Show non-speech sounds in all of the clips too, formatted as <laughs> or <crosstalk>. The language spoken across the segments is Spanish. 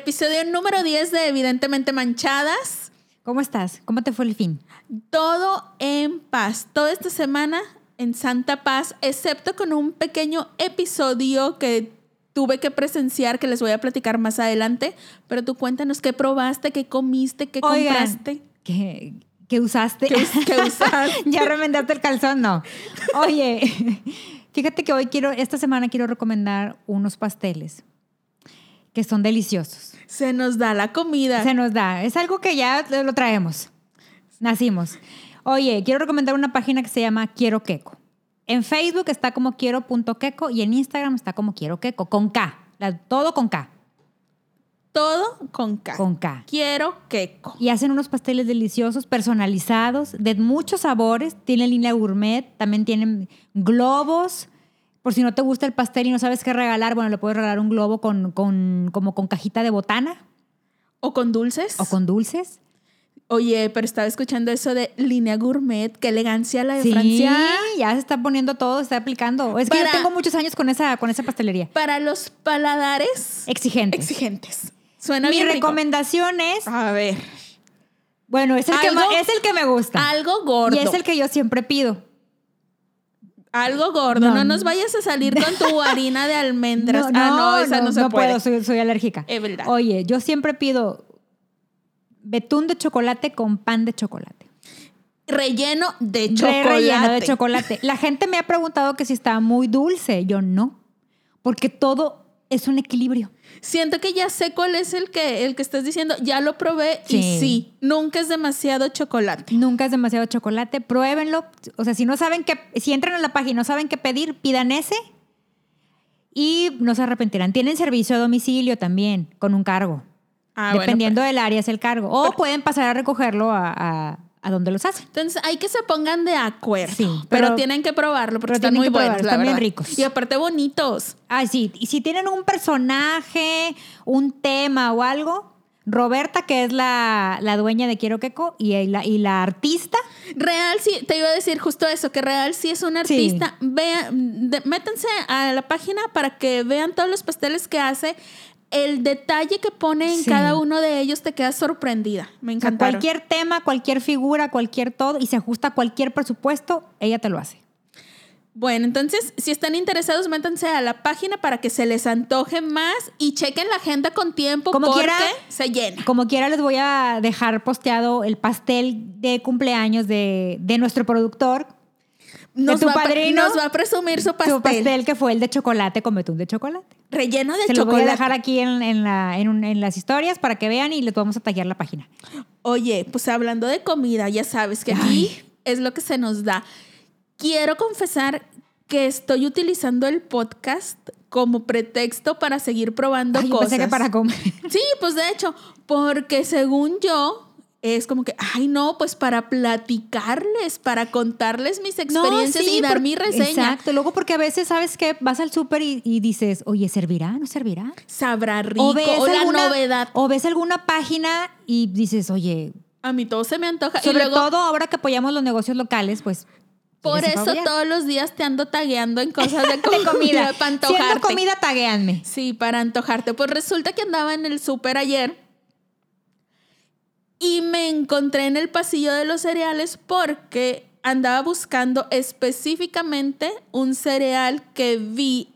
episodio número 10 de Evidentemente Manchadas. ¿Cómo estás? ¿Cómo te fue el fin? Todo en paz. Toda esta semana en Santa Paz, excepto con un pequeño episodio que tuve que presenciar que les voy a platicar más adelante. Pero tú cuéntanos qué probaste, qué comiste, qué compraste. ¿Qué, qué usaste? ¿Qué, usaste? <laughs> ¿Ya remendaste el calzón? No. Oye, <laughs> fíjate que hoy quiero, esta semana quiero recomendar unos pasteles que son deliciosos. Se nos da la comida. Se nos da. Es algo que ya lo traemos. Nacimos. Oye, quiero recomendar una página que se llama Quiero Queco. En Facebook está como quiero.queco y en Instagram está como quiero queco, con K. todo con K. Todo con K. Con K. Quiero queco. Y hacen unos pasteles deliciosos, personalizados, de muchos sabores. Tienen línea gourmet, también tienen globos. Por si no te gusta el pastel y no sabes qué regalar, bueno, le puedes regalar un globo con, con, como con cajita de botana. O con dulces. O con dulces. Oye, pero estaba escuchando eso de línea gourmet, qué elegancia la de sí, Francia. ya se está poniendo todo, se está aplicando. Es que yo tengo muchos años con esa, con esa pastelería. Para los paladares exigentes. Exigentes. Suena Mi bien recomendación es. A ver. Bueno, es el, que, es el que me gusta. Algo gordo. Y es el que yo siempre pido. Algo gordo, no, nos vayas a salir con tu <laughs> harina de almendras. No, ah, no, esa no, se puede. puedo, soy, soy, alérgica. Es verdad. Oye, yo siempre pido betún de chocolate con pan de chocolate. Relleno de chocolate. relleno de chocolate. La gente me ha preguntado que si está muy dulce. Yo no, porque todo es un equilibrio. Siento que ya sé cuál es el que, el que estás diciendo. Ya lo probé y sí, nunca es demasiado chocolate. Nunca es demasiado chocolate. Pruébenlo. O sea, si no saben qué, si entran a la página y no saben qué pedir, pidan ese y no se arrepentirán. Tienen servicio a domicilio también, con un cargo. Ah, Dependiendo del área es el cargo. O pueden pasar a recogerlo a, donde los hacen. Entonces hay que se pongan de acuerdo. Sí, pero, tienen que probarlo porque están muy buenos. Están bien ricos. Y aparte bonitos. Ah, sí. Y si tienen un personaje, un tema o algo, Roberta, que es la, dueña de Quiero Queco, y la, y la artista. Real, sí, te iba a decir justo eso, que Real sí es una artista. Vean, métanse a la página para que vean todos los pasteles que hace el detalle que pone en cada uno de ellos te queda sorprendida. Me encanta. cualquier tema, cualquier figura, cualquier todo, y se ajusta a cualquier presupuesto, ella te lo hace. Bueno, entonces, si están interesados, métanse a la página para que se les antoje más y chequen la agenda con tiempo como porque se llena. Como quiera, les voy a dejar posteado el pastel de cumpleaños de, de nuestro productor, nos, va, nos va a presumir su pastel. Su pastel que fue el de chocolate con betún de chocolate. Relleno de chocolate. Se lo voy a dejar aquí en, la, en, las historias para que vean y les vamos a tallar la página. Oye, pues hablando de comida, ya sabes que aquí es lo que se nos da. Quiero confesar que estoy utilizando el podcast como pretexto para seguir probando Ay, cosas. Pensé que para comer. Sí, pues de hecho, porque según yo, es como que, ay, no, pues para platicarles, para contarles mis experiencias y dar mi reseña. Exacto, luego porque a veces sabes que vas al súper y, dices, oye, ¿servirá? ¿No servirá? Sabrá rico, o, la novedad. O ves alguna página y dices, oye. A mí todo se me antoja. Sobre todo ahora que apoyamos los negocios locales, pues por eso todos los días te ando tagueando en cosas de, <laughs> comida, para antojarte. Siendo comida, tagueanme. Sí, para antojarte. Pues resulta que andaba en el súper ayer y me encontré en el pasillo de los cereales porque andaba buscando específicamente un cereal que vi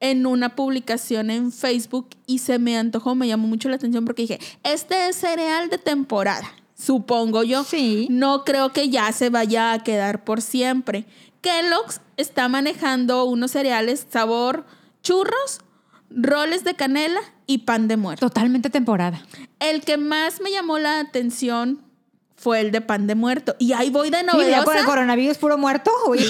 en una publicación en Facebook y se me antojó, me llamó mucho la atención porque dije, este es cereal de temporada, supongo yo. Sí. No creo que ya se vaya a quedar por siempre. Kellogg's está manejando unos cereales sabor churros, roles de canela y pan de muerto. Totalmente temporada. El que más me llamó la atención fue el de pan de muerto. Y ahí voy de novedosa. Sí, con el coronavirus puro muerto. Oye,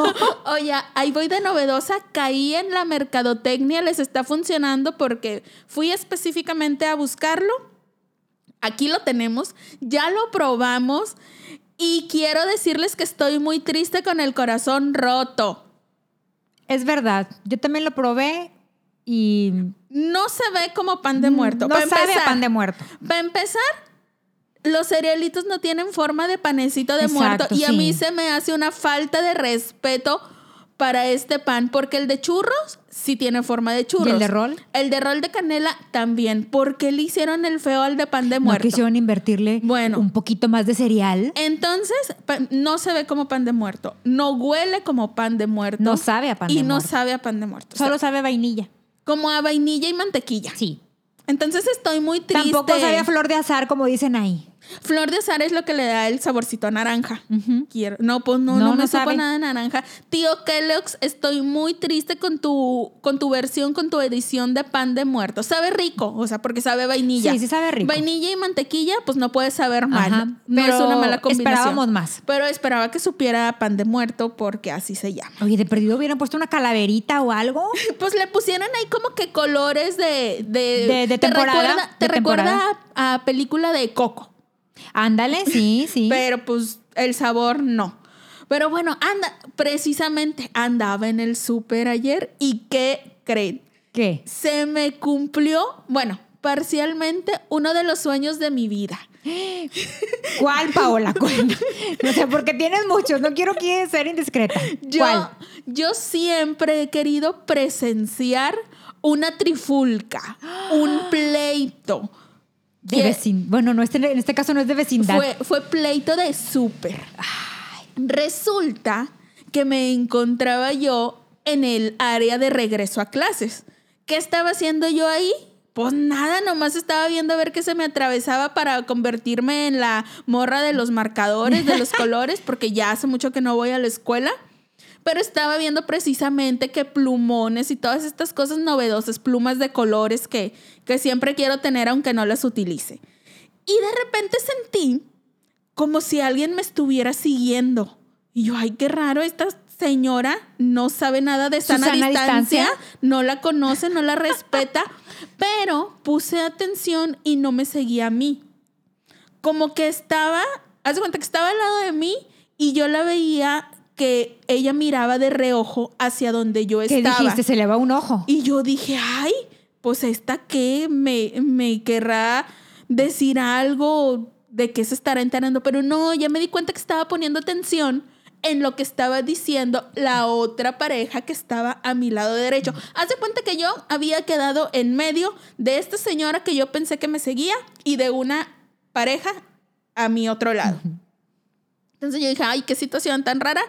<laughs> Oye, ahí voy de novedosa. Caí en la mercadotecnia. Les está funcionando porque fui específicamente a buscarlo. Aquí lo tenemos. Ya lo probamos. Y quiero decirles que estoy muy triste con el corazón roto. Es verdad. Yo también lo probé y no se ve como pan de muerto. No sabe pan de muerto. Para empezar, los cerealitos no tienen forma de panecito de muerto y a mí se me hace una falta de respeto para este pan, porque el de churros sí tiene forma de churros. ¿Y el de rol? El de rol de canela también. ¿Por qué le hicieron el feo al de pan de No muerto? quisieron invertirle Bueno. un poquito más de cereal. Entonces, no se ve como pan de muerto, no huele como pan de muerto. No sabe a pan y de no muerto. sabe a pan de muerto. O sea, Solo sabe vainilla. Como a vainilla y mantequilla. Sí. Entonces estoy muy triste. Tampoco sabe a flor de azar, como dicen ahí. Flor de azar es lo que le da el saborcito a naranja. Quiero. No, pues no, No, no, me supo sabe. nada de naranja. Tío Kellogg's, estoy muy triste con tu, con tu versión, con tu edición de pan de muerto. Sabe rico, o sea, porque sabe vainilla. Sí, sí sabe rico. Vainilla y mantequilla, pues no puede saber mal. Ajá, no pero es una mala combinación. esperábamos más. Pero esperaba que supiera pan de muerto porque así se llama. Oye, de perdido hubieran puesto una calaverita o algo. <laughs> Pues le pusieron ahí como que colores de... De, De- de te temporada, recuerda, te recuerda temporada. a, a película de Coco. Ándale, sí, sí. <laughs> Pero pues el sabor no. Pero bueno, anda, precisamente andaba en el súper ayer y ¿qué creen? ¿Qué? Se me cumplió, bueno, parcialmente uno de los sueños de mi vida. <gasps> ¿Cuál, Paola? <laughs> ¿Cuál? O sea, porque tienes muchos. No quiero que ser indiscreta. Yo, ¿Cuál? yo siempre he querido presenciar una trifulca, un <gasps> pleito. De Que- vecin- Bueno, no este, en este caso no es de vecindad. Fue, fue pleito de súper. Resulta que me encontraba yo en el área de regreso a clases. ¿Qué estaba haciendo yo ahí? Pues nada, nomás estaba viendo a ver qué se me atravesaba para convertirme en la morra de los marcadores, de los <laughs> colores, porque ya hace mucho que no voy a la escuela. Pero estaba viendo precisamente que plumones y todas estas cosas novedosas, plumas de colores que, que siempre quiero tener aunque no las utilice. Y de repente sentí como si alguien me estuviera siguiendo. Y yo, ay, qué raro, esta señora no sabe nada de sana, Susana distancia, distancia. no la conoce, no la respeta, <laughs> pero puse atención y no me seguía a mí. Como que estaba, haz de cuenta que estaba al lado de mí y yo la veía que ella miraba de reojo hacia donde yo ¿Qué estaba. dijiste? Se le va un ojo. Y yo dije, ay, pues esta que me, me querrá decir algo de qué se estará enterando, pero no, ya me di cuenta que estaba poniendo atención en lo que estaba diciendo la otra pareja que estaba a mi lado derecho. Haz de cuenta que yo había quedado en medio de esta señora que yo pensé que me seguía y de una pareja a mi otro lado. Entonces yo dije, ay, qué situación tan rara.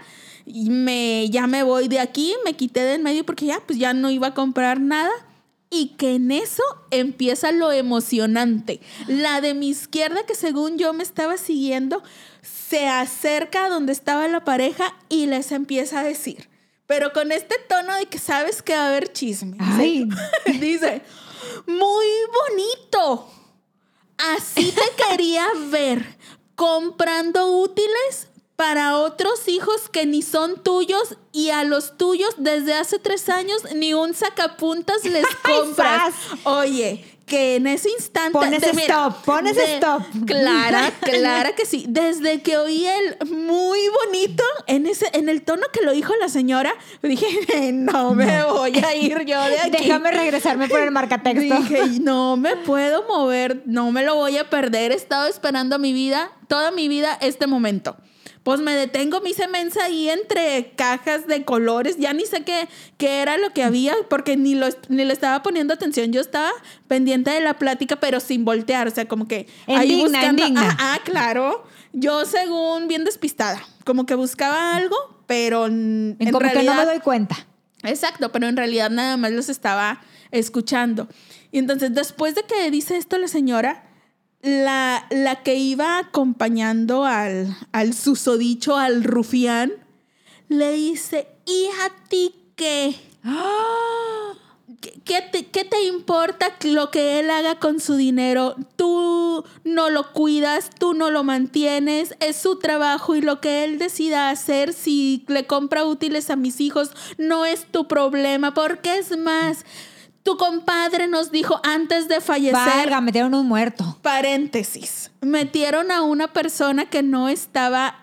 Y me, ya me voy de aquí, me quité de en medio porque ya, pues ya no iba a comprar nada. Y que en eso empieza lo emocionante. La de mi izquierda, que según yo me estaba siguiendo, se acerca a donde estaba la pareja y les empieza a decir, pero con este tono de que sabes que va a haber chisme. Ay. <laughs> Dice, muy bonito. Así te quería ver comprando útiles para otros hijos que ni son tuyos y a los tuyos desde hace tres años ni un sacapuntas les <laughs> compras. Oye, que en ese instante... Pones de- stop, pones stop. Clara, <laughs> clara que sí. Desde que oí el muy bonito, en, ese, en el tono que lo dijo la señora, dije, <laughs> no me voy a ir yo de aquí. Déjame regresarme por el marcatexto. Dije, no <laughs> me puedo mover, no me lo voy a perder. He estado esperando mi vida, toda mi vida, este momento. Pues me detengo, me hice mensa ahí entre cajas de colores. Ya ni sé qué, qué era lo que había, porque ni, lo, ni le estaba poniendo atención. Yo estaba pendiente de la plática, pero sin voltear. O sea, como que ahí buscando. indigna. Ah, ah, claro. Yo, según bien despistada, como que buscaba algo, pero en, como que no realidad. me doy cuenta. Exacto, pero en realidad nada más los estaba escuchando. Y entonces, después de que dice esto la señora, la, la que iba acompañando al, al susodicho, al rufián, le dice, ¿y a ti qué? ¿Qué, qué te, qué te importa lo que él haga con su dinero? Tú no lo cuidas, tú no lo mantienes, es su trabajo y lo que él decida hacer, si le compra útiles a mis hijos, no es tu problema, porque es más, tu compadre nos dijo antes de fallecer, Valga, metieron un muerto. paréntesis, metieron a una persona que no estaba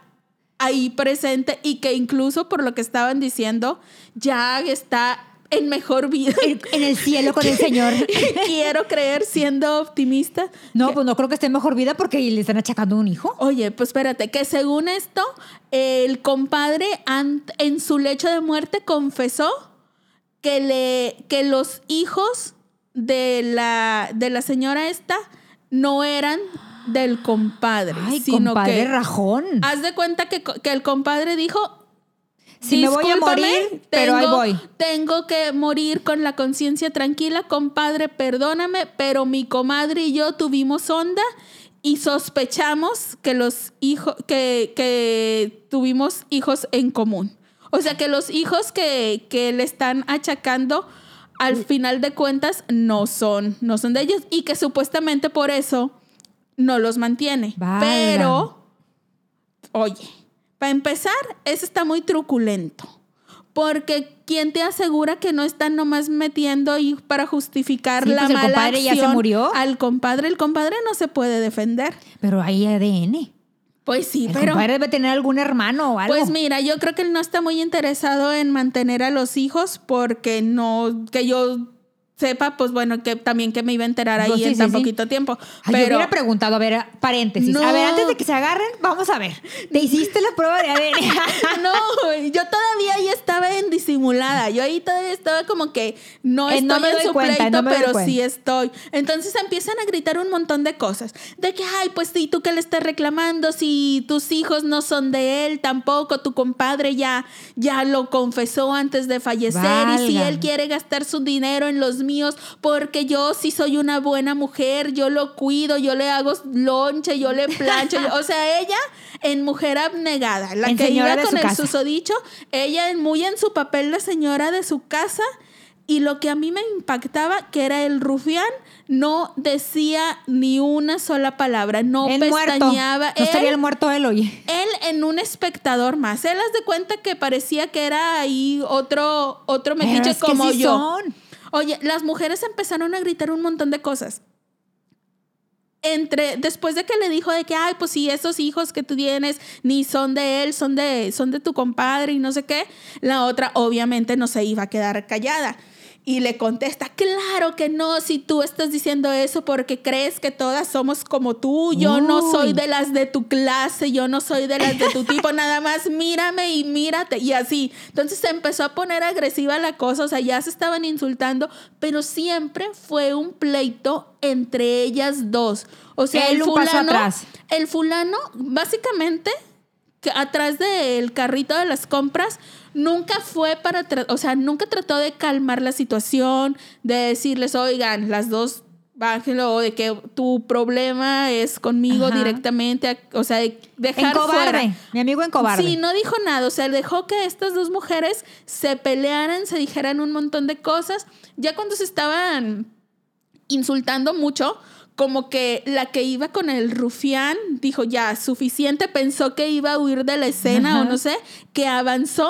ahí presente y que incluso por lo que estaban diciendo ya está en mejor vida. En, en el cielo con el <laughs> Señor. Quiero creer siendo optimista. No, pues no creo que esté en mejor vida porque le están achacando un hijo. Oye, pues espérate, que según esto, el compadre en su lecho de muerte confesó que, le, que los hijos de la, de la señora esta no eran del compadre, Ay, sino compadre que rajón. haz de cuenta que, que el compadre dijo, Si me voy a "Discúlpame, morir, pero ahí voy. Tengo que morir con la conciencia tranquila, compadre, perdóname, pero mi comadre y yo tuvimos onda y sospechamos que los hijos, que, que tuvimos hijos en común. O sea que los hijos que, que le están achacando al final de cuentas no son, no son de ellos y que supuestamente por eso no los mantiene. Pero, oye, para empezar, eso está muy truculento. Porque ¿quién te asegura que no están nomás metiendo y para justificar Sí, la pues el mala compadre ya se murió. al compadre? El compadre no se puede defender. Pero hay ADN. Pues sí, El pero compadre debe tener algún hermano o algo. pues mira, yo creo que él no está muy interesado en mantener a los hijos porque no, que yo sepa, pues bueno, que también que me iba a enterar ahí sí, en sí, tan sí. poquito tiempo. Ay, yo pero hubiera preguntado, a ver, paréntesis. No. A ver, antes de que se agarren, vamos a ver. ¿Te hiciste la prueba de ADN? <laughs> no, yo todavía ahí estaba en disimulada. Yo ahí todavía estaba como que no Eh, estoy no me en doy su cuenta, pleito, no me doy pero sí estoy. Entonces empiezan a gritar un montón de cosas. De que, ay, pues sí, tú que le estás reclamando, si tus hijos no son de él tampoco, tu compadre ya, ya lo confesó antes de fallecer. Y si él quiere gastar su dinero en los míos, porque yo sí soy una buena mujer, yo lo cuido, yo le hago lonche, yo le plancho. yo- o sea, ella en mujer abnegada, la En que iba con el casa. susodicho, ella muy en su papel de señora de su casa. Y lo que a mí me impactaba, que era el rufián, no decía ni una sola palabra, no El muerto. pestañeaba. No estaría Él- el muerto él, oye. él en un espectador más. Él haz de cuenta que parecía que era ahí otro, otro metiche como yo. son. Oye, las mujeres empezaron a gritar un montón de cosas. Entre, después de que le dijo de que, ay, pues sí, esos hijos que tú tienes ni son de él, son de, son de tu compadre y no sé qué, la otra obviamente no se iba a quedar callada. Y le contesta, claro que no, si tú estás diciendo eso porque crees que todas somos como tú, yo no soy de las de tu clase, yo no soy de las de tu tipo, <laughs> nada más mírame y mírate y así. Entonces se empezó a poner agresiva la cosa, o sea, ya se estaban insultando, pero siempre fue un pleito entre ellas dos. O sea, Él el fulano, atrás. el fulano básicamente atrás del carrito de las compras nunca fue para, o sea, nunca trató de calmar la situación, de decirles, oigan, las dos bájenlo, de que tu problema es conmigo Ajá. directamente, o sea, de En dejar cobarde. fuera. Mi amigo en cobarde. Sí, no dijo nada, o sea, dejó que estas dos mujeres se pelearan, se dijeran un montón de cosas. Ya cuando se estaban insultando mucho, como que la que iba con el rufián dijo, ya, suficiente, pensó que iba a huir de la escena Ajá. o no sé, que avanzó.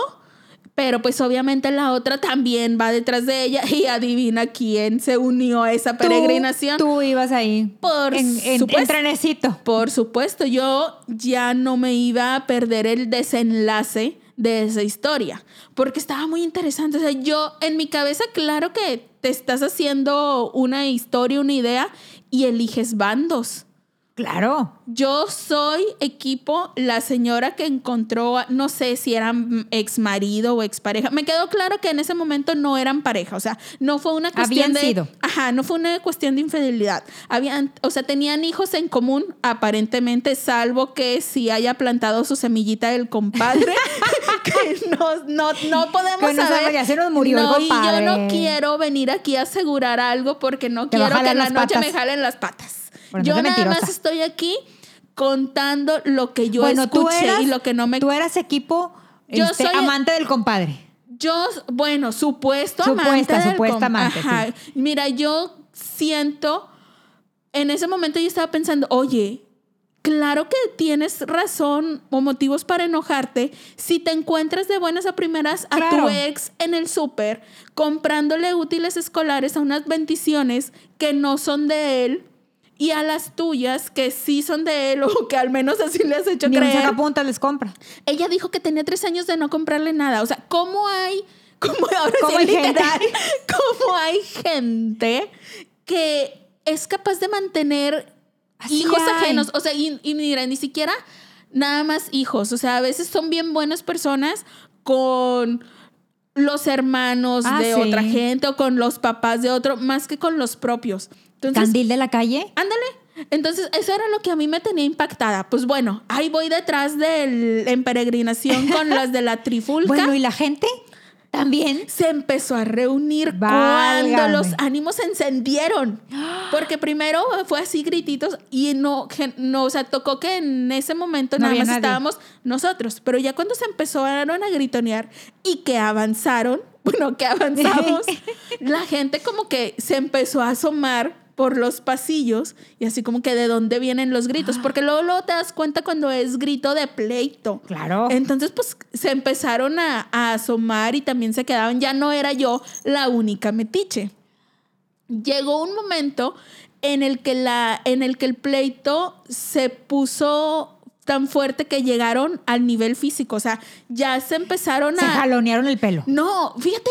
Pero pues obviamente la otra también va detrás de ella y adivina quién se unió a esa peregrinación. Tú, ibas ahí. Por en, en, supuesto. en. Por supuesto, yo ya no me iba a perder el desenlace de esa historia, porque estaba muy interesante. O sea, yo en mi cabeza, claro que te estás haciendo una historia, una idea y eliges bandos. Claro. Yo soy equipo, la señora que encontró, no sé si eran ex marido o ex pareja. Me quedó claro que en ese momento no eran pareja. O sea, no fue una cuestión Habían de. sido. Ajá, no fue una cuestión de infidelidad. Habían, o sea, tenían hijos en común, aparentemente, salvo que si haya plantado su semillita del compadre, <laughs> que no, no, no podemos Que no saber. sabe, ya se nos murió el no, y yo compadre. no quiero venir aquí a asegurar algo porque no Te quiero que en la noche patas. me jalen las patas. Por Yo nada más estoy aquí contando lo que yo bueno, tú escuché eras, y lo que no me... Tú eras equipo Yo este, soy- amante del compadre. Yo, bueno, supuesto Supuesta, amante del supuesta com- amante, Ajá. Mira, yo siento, en ese momento yo estaba pensando, oye, claro que tienes razón o motivos para enojarte si te encuentras de buenas a primeras a Claro. tu ex en el súper comprándole útiles escolares a unas bendiciones que no son de él y a las tuyas que sí son de él o que al menos así le has hecho Ni creer. sacapuntas les compra. Ella dijo que tenía tres años de no comprarle nada. O sea, ¿cómo hay, como <laughs> ahora sí, hay gente. <laughs> como hay gente que es capaz de mantener Así hijos hay. ajenos. O sea, y, y mira, ni siquiera nada más hijos. O sea, a veces son bien buenas personas con los hermanos Ah, de sí. otra gente o con los papás de otro, más que con los propios. Entonces, Candil de la calle. Ándale. Entonces, eso era lo que a mí me tenía impactada. Pues bueno, ahí voy detrás del en peregrinación con las de la trifulca. <laughs> Bueno, ¿y la gente? También. se empezó a reunir Válgame. cuando los ánimos se encendieron. Porque primero fue así grititos y no, no, o sea, tocó que en ese momento No nada más nadie. estábamos nosotros. Pero ya cuando se empezaron a gritonear y que avanzaron, <laughs> bueno, que avanzamos, <laughs> la gente como que se empezó a asomar por los pasillos y así como que de dónde vienen los gritos, porque luego, luego te das cuenta cuando es grito de pleito. Claro. Entonces, pues se empezaron a, a asomar y también se quedaban. Ya no era yo la única metiche. Llegó un momento en el que, la, en el, que el pleito se puso tan fuerte que llegaron al nivel físico. O sea, ya se empezaron Se a. jalonearon el pelo. No, fíjate.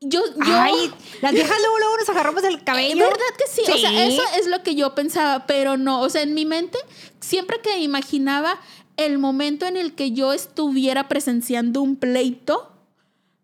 Yo, yo, Ay, las viejas <laughs> luego, luego nos agarramos el cabello. ¿Verdad que sí? O sea, eso es lo que yo pensaba, pero no. O sea, en mi mente, siempre que imaginaba el momento en el que yo estuviera presenciando un pleito,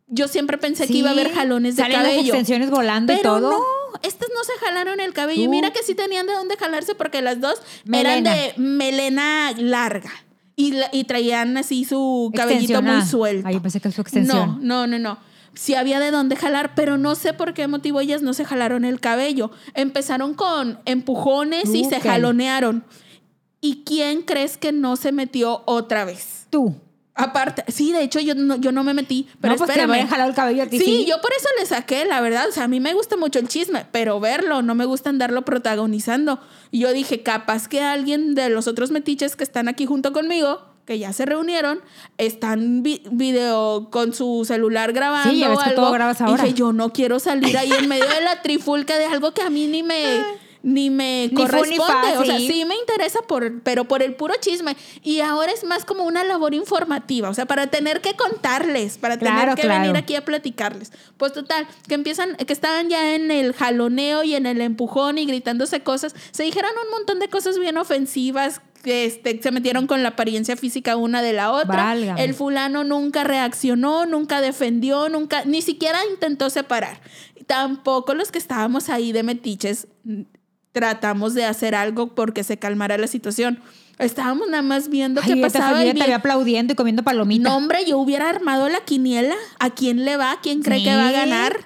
yo siempre pensé que Sí, iba a haber jalones de salen las cabello. extensiones volando y Pero todo. no, estas no se jalaron el cabello. Y Tú. mira que sí tenían de dónde jalarse porque las dos Melena. eran de melena larga. Y, y traían así su cabellito muy suelto. Ay, pensé que su extensión. No, no, no, no. Sí había de dónde jalar, pero no sé por qué motivo ellas no se jalaron el cabello. Empezaron con empujones y se jalonearon. ¿Y quién crees que no se metió otra vez? Tú. Aparte, sí, de hecho yo no, yo no me metí, pero no, pues que espérame. me jalado el cabello a ti. Sí, yo por eso le saqué, la verdad. O sea, a mí me gusta mucho el chisme, pero verlo, no me gusta andarlo protagonizando. Y yo dije, capaz que alguien de los otros metiches que están aquí junto conmigo, que ya se reunieron, están vi- video con su celular grabando. Sí, ya ves que algo. todo grabas ahora. Dije, yo no quiero salir ahí en medio de la trifulca de algo que a mí ni me. <laughs> Ni me Ni corresponde. o sea, sí. me interesa, por, pero por el puro chisme. Y ahora es más como una labor informativa. O sea, para tener que contarles, para tener que claro. venir aquí a platicarles. Pues total, que empiezan, que estaban ya en el jaloneo y en el empujón y gritándose cosas. Se dijeron un montón de cosas bien ofensivas. que, Este, se metieron con la apariencia física una de la otra. Válgame. El fulano nunca reaccionó, nunca defendió, nunca, ni siquiera intentó separar. Tampoco los que estábamos ahí de metiches tratamos de hacer algo porque se calmara la situación. Estábamos nada más viendo Ay, qué pasaba. yo había aplaudiendo y comiendo palomita. no, hombre, yo hubiera armado la quiniela. ¿A quién le va? ¿A quién cree que va a ganar?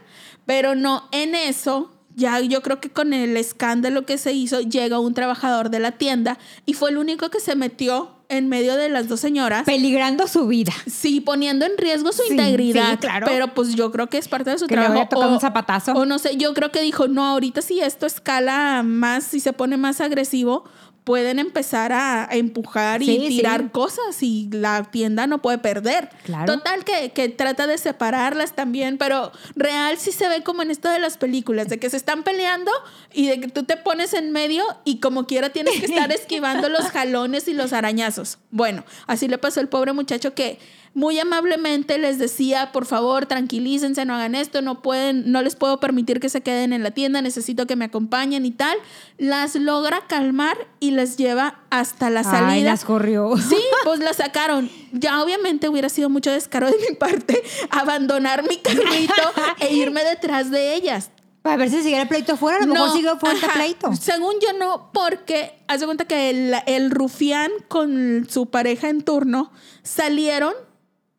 Pero no, en eso, ya yo creo que con el escándalo que se hizo, llega un trabajador de la tienda y fue el único que se metió en medio de las dos señoras. Peligrando su vida. Sí, poniendo en riesgo su Sí, integridad. sí, claro. Pero pues yo creo que es parte de su Que le trabajo. vaya a tocar un zapatazo. O no sé, yo creo que dijo, no, ahorita si esto escala más, si se pone más agresivo, pueden empezar a, empujar y Sí, tirar sí. cosas y la tienda no puede perder. Claro. Total que, que trata de separarlas también, pero real sí se ve como en esto de las películas, de que se están peleando y de que tú te pones en medio y como quiera tienes que estar <laughs> esquivando los jalones y los arañazos. Bueno, así le pasó al pobre muchacho que muy amablemente les decía, por favor, tranquilícense, no hagan esto, no pueden, no les puedo permitir que se queden en la tienda, necesito que me acompañen y tal. Las logra calmar y les lleva hasta la salida. Ay, las corrió. <laughs> Sí, pues la sacaron. Ya obviamente hubiera sido mucho descaro de mi parte abandonar mi carrito e irme detrás de ellas. Para ver si siguiera el pleito afuera. A lo mejor sigue fuerte ajá. pleito. Según yo no, porque haz de cuenta que el, el rufián con su pareja en turno salieron.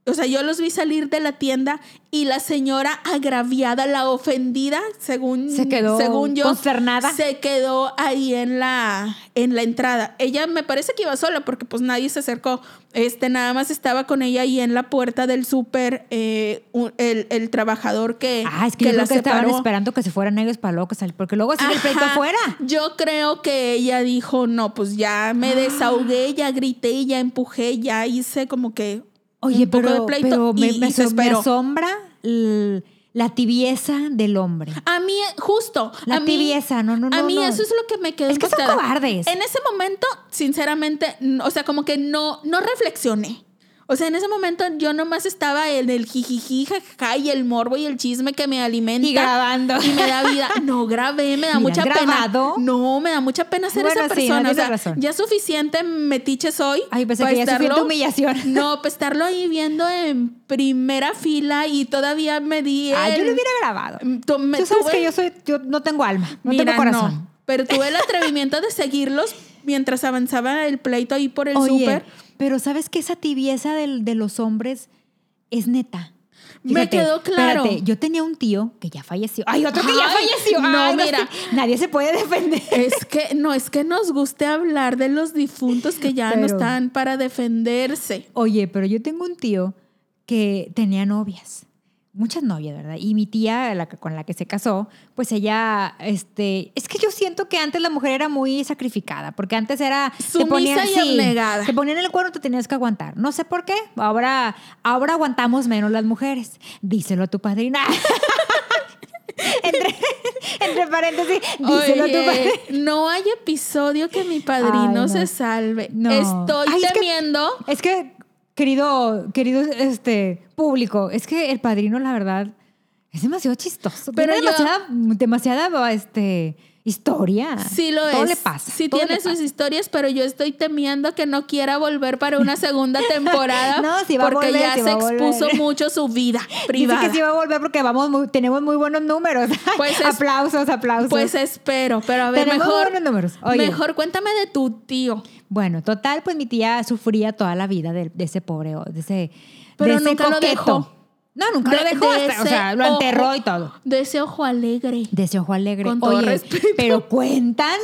O sea, yo los vi salir de la tienda y la señora agraviada, la ofendida, según, Se quedó según yo, consternada. se quedó ahí en la, en la entrada. Ella me parece que iba sola porque pues nadie se acercó. Este, nada más estaba con ella ahí en la puerta del súper eh, el, el trabajador que, Ah, es que, yo la creo que estaban esperando que se fueran ellos para luego que sal- Porque luego sigue el pleito afuera. Yo creo que ella dijo, no, pues ya me desahogué, ya grité, ya empujé, ya hice como que Oye, un poco pero, de pleito pero me, y, me y se me asombra la tibieza del hombre. A mí, justo. La a mí, tibieza, no, no, A no, mí no. eso es lo que me quedó Es que son cobardes. En ese momento, sinceramente, o sea, como que no, no reflexioné. O sea, en ese momento yo nomás estaba en el jijiji, jajaja, y el morbo y el chisme que me alimenta. Y grabando. Y me da vida. <laughs> No grabé, me da Mira, mucha grabado. pena. No, me da mucha pena ser Bueno, esa sí, no persona. o sea, razón. ya suficiente metiche soy. Ay, pensé que ya estarlo- humillación. <laughs> No, pues estarlo ahí viendo en primera fila y todavía me di. Ah, yo lo hubiera grabado. Me- Tú sabes tuve- que yo soy, yo no tengo alma, no Mira, tengo corazón. no, pero tuve el <laughs> atrevimiento de seguirlos mientras avanzaba el pleito ahí por el súper. pero sabes que esa tibieza del- de los hombres es neta. Me quedó claro. Espérate, yo tenía un tío que ya falleció. Ay, otro que ya falleció. no, Ay, mira. nadie se puede defender. Es que no es que nos guste hablar de los difuntos que ya no están para defenderse. Oye, pero yo tengo un tío que tenía novias. Muchas novias, ¿verdad? Y mi tía, la que- con la que se casó, pues ella, este, es que yo siento que antes la mujer era muy sacrificada, porque antes era... te Sumisa ponían- y sí. Te ponían el cuerno, te tenías que aguantar. No sé por qué, ahora, ahora aguantamos menos las mujeres. Díselo a tu padrina. <laughs> entre, entre paréntesis, díselo a tu padrina. no hay episodio que mi padrino Ay, no. se salve. No. Estoy Ay, es que- temiendo. Es que, querido, querido este, público, es que el padrino, la verdad, es demasiado chistoso. Pero Tiene yo- demasiada, demasiada este, historia. Sí lo Todo es. le pasa. Sí todo tiene le sus pasa. historias, pero yo estoy temiendo que no quiera volver para una segunda <laughs> temporada. No, sí va a porque volver, ya sí se a expuso mucho su vida privada. <laughs> Dice que sí va a volver porque vamos muy- tenemos muy buenos números. <laughs> Pues es- aplausos, aplausos. Pues espero, pero a ver, Tenemos mejor, buenos números. Oye. mejor cuéntame de tu tío. Bueno, total, pues mi tía sufría toda la vida de, de ese pobre, de ese, Pero de ese nunca lo coqueto. dejó. No, nunca De- lo dejó. de hasta- o sea, lo enterró y todo. De ese ojo alegre. De ese ojo alegre. Con todo Oye, respeto. pero cuentan,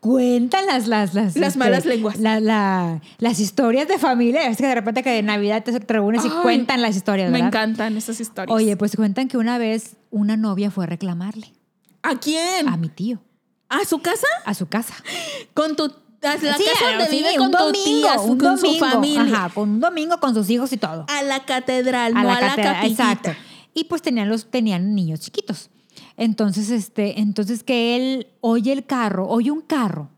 cuentan las, las, las, este, Las malas lenguas. la- la- las historias de familia. Es que de repente que de Navidad te, reúnes y Ay, cuentan las historias, Me encantan esas historias. Oye, pues cuentan que una vez una novia fue a reclamarle ¿A quién? a mi tío, ¿A su casa? a su casa. <gasps> Con tu. La Sí, casa donde sí, vive con tu domingo, tía, su- un con su domingo, familia. Ajá, con un domingo con sus hijos y todo. A la catedral, a no la a la catedral. Exacto. Y pues tenían los tenían niños chiquitos. Entonces, este, entonces que él oye el carro, oye un carro.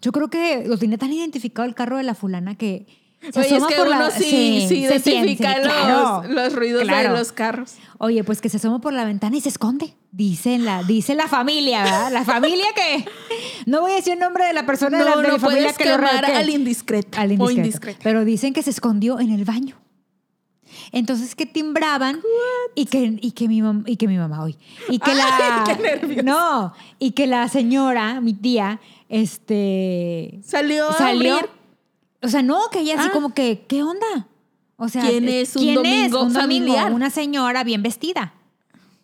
Yo creo que lo tiene tan identificado el carro de la fulana que se Oye, es asoma que por uno la- sí, sí, se siente, identifica sí, los, claro, los ruidos claro. de los carros. Oye, pues que se asoma por la ventana y se esconde. Dice la, dice la familia, ¿verdad? La familia que no voy a decir el nombre de la persona de, la, No, de no mi familia que lo que- al indiscreto. al O indiscreto. indiscreto. Pero dicen que se escondió en el baño. Entonces que timbraban y que, y que mi mamá, y que mi mamá hoy. Y que la. Ay, qué. No, y que la señora, mi tía, este. Salió a salió. abrir. O sea, no, que ella así Ah. como que, ¿qué onda? O sea, ¿Quién es un domingo familiar? Una señora bien vestida.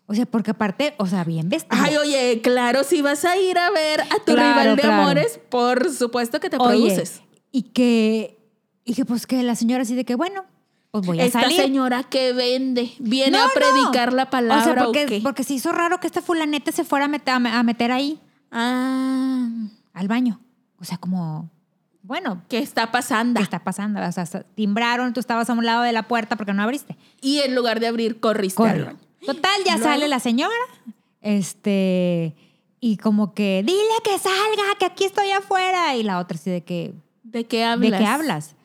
O sea, porque aparte, o sea, bien vestida. Ay, oye, claro, si vas a ir a ver a tu Claro, rival de claro. amores, por supuesto que te Oye, produces. Y que, y que pues que la señora así de que, bueno, pues voy a Esta salir. señora que vende, viene No, a predicar no. la palabra. O sea, ¿o porque, qué? porque se hizo raro que esta fulaneta se fuera a meter, a meter ahí, Ah, al baño. O sea, como, bueno, ¿qué está pasando? ¿qué está pasando? O sea, timbraron, tú estabas a un lado de la puerta porque no abriste. Y en lugar de abrir, corriste Corre. Total, ya Luego- sale la señora, este, y como que, dile que salga, que aquí estoy afuera. Y la otra así de que, ¿De qué hablas? ¿de qué hablas?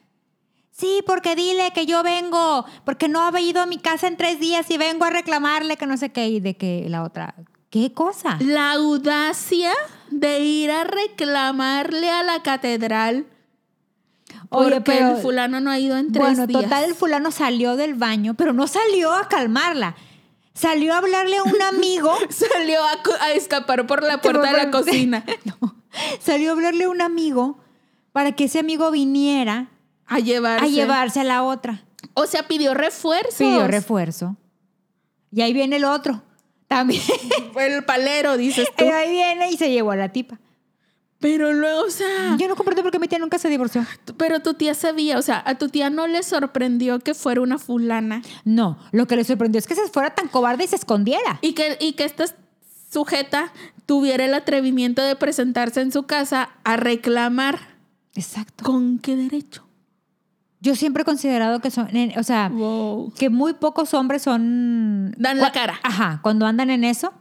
Sí, porque dile que yo vengo, porque no ha ido a mi casa en tres días y vengo a reclamarle que no sé qué. Y de que la otra, ¿qué cosa? La audacia de ir a reclamarle a la catedral Oye, porque pero- el fulano no ha ido en tres Bueno, días. total, el fulano salió del baño, pero no salió a calmarla. Salió a hablarle a un amigo. <laughs> Salió a, escapar por la puerta de la <laughs> cocina. No, salió a hablarle a un amigo para que ese amigo viniera A llevarse. a llevarse a la otra. O sea, pidió refuerzos. Pidió refuerzo. Y ahí viene el otro. También. <laughs> El palero, dices tú. Y ahí viene y se llevó a la tipa. Pero luego, o sea, Yo no comprendo por qué mi tía nunca se divorció. pero tu tía sabía, o sea, a tu tía no le sorprendió que fuera una fulana No, lo que le sorprendió es que se fuera tan cobarde y se escondiera. y que, y que esta sujeta tuviera el atrevimiento de presentarse en su casa a reclamar. Exacto. ¿Con qué derecho? Yo siempre he considerado que son, o sea, Wow. que muy pocos hombres son... Dan la cara. Ajá, cuando andan en eso.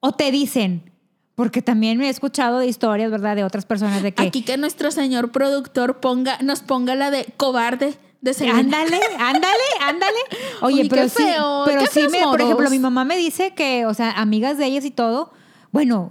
O te dicen, porque también me he escuchado de historias, ¿verdad? De otras personas de que... Aquí que nuestro señor productor ponga, nos ponga la de cobarde. de. Ándale, ándale, ándale. <laughs> Oye, Uy, pero qué sí, feo, pero qué sí me, por ejemplo, mi mamá me dice que, o sea, amigas de ellas y todo, bueno,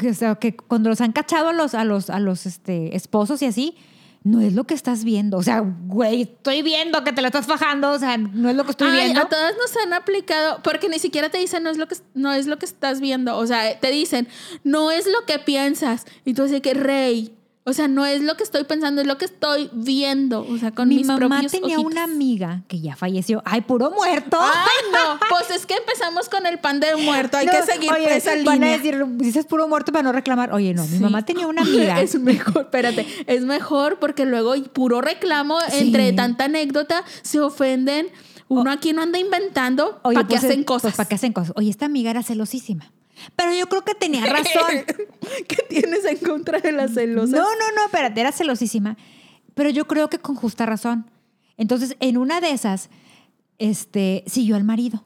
que, o sea, que cuando los han cachado a los, a los, a los este, esposos y así, no es lo que estás viendo. O sea, güey, estoy viendo que te la estás fajando, o sea, no es lo que estoy Ay, viendo. a todas nos han aplicado, porque ni siquiera te dicen no es lo que no es lo que estás viendo, o sea, te dicen no es lo que piensas y tú dices que rey, o sea, no es lo que estoy pensando, es lo que estoy viendo, o sea, con Mi mis mamá propios tenía ojitos. una amiga que ya falleció. Ay, puro muerto. Ay, <laughs> no, pues es que empezamos con el pan de muerto, hay No, que seguir oye, esa van a línea. decir, dices puro muerto para no reclamar. Oye, no, mi mamá tenía una amiga. <laughs> Es mejor, espérate, es mejor porque luego puro reclamo entre tanta anécdota se ofenden. Uno aquí no anda inventando para que pues, hacen eh, cosas. Pues para que hacen cosas. Oye, esta amiga era celosísima. Pero yo creo que tenía <laughs> razón. ¿Qué tienes en contra de las celosas? No, no, no, espérate, era celosísima. Pero yo creo que con justa razón. Entonces, en una de esas, este, siguió al marido.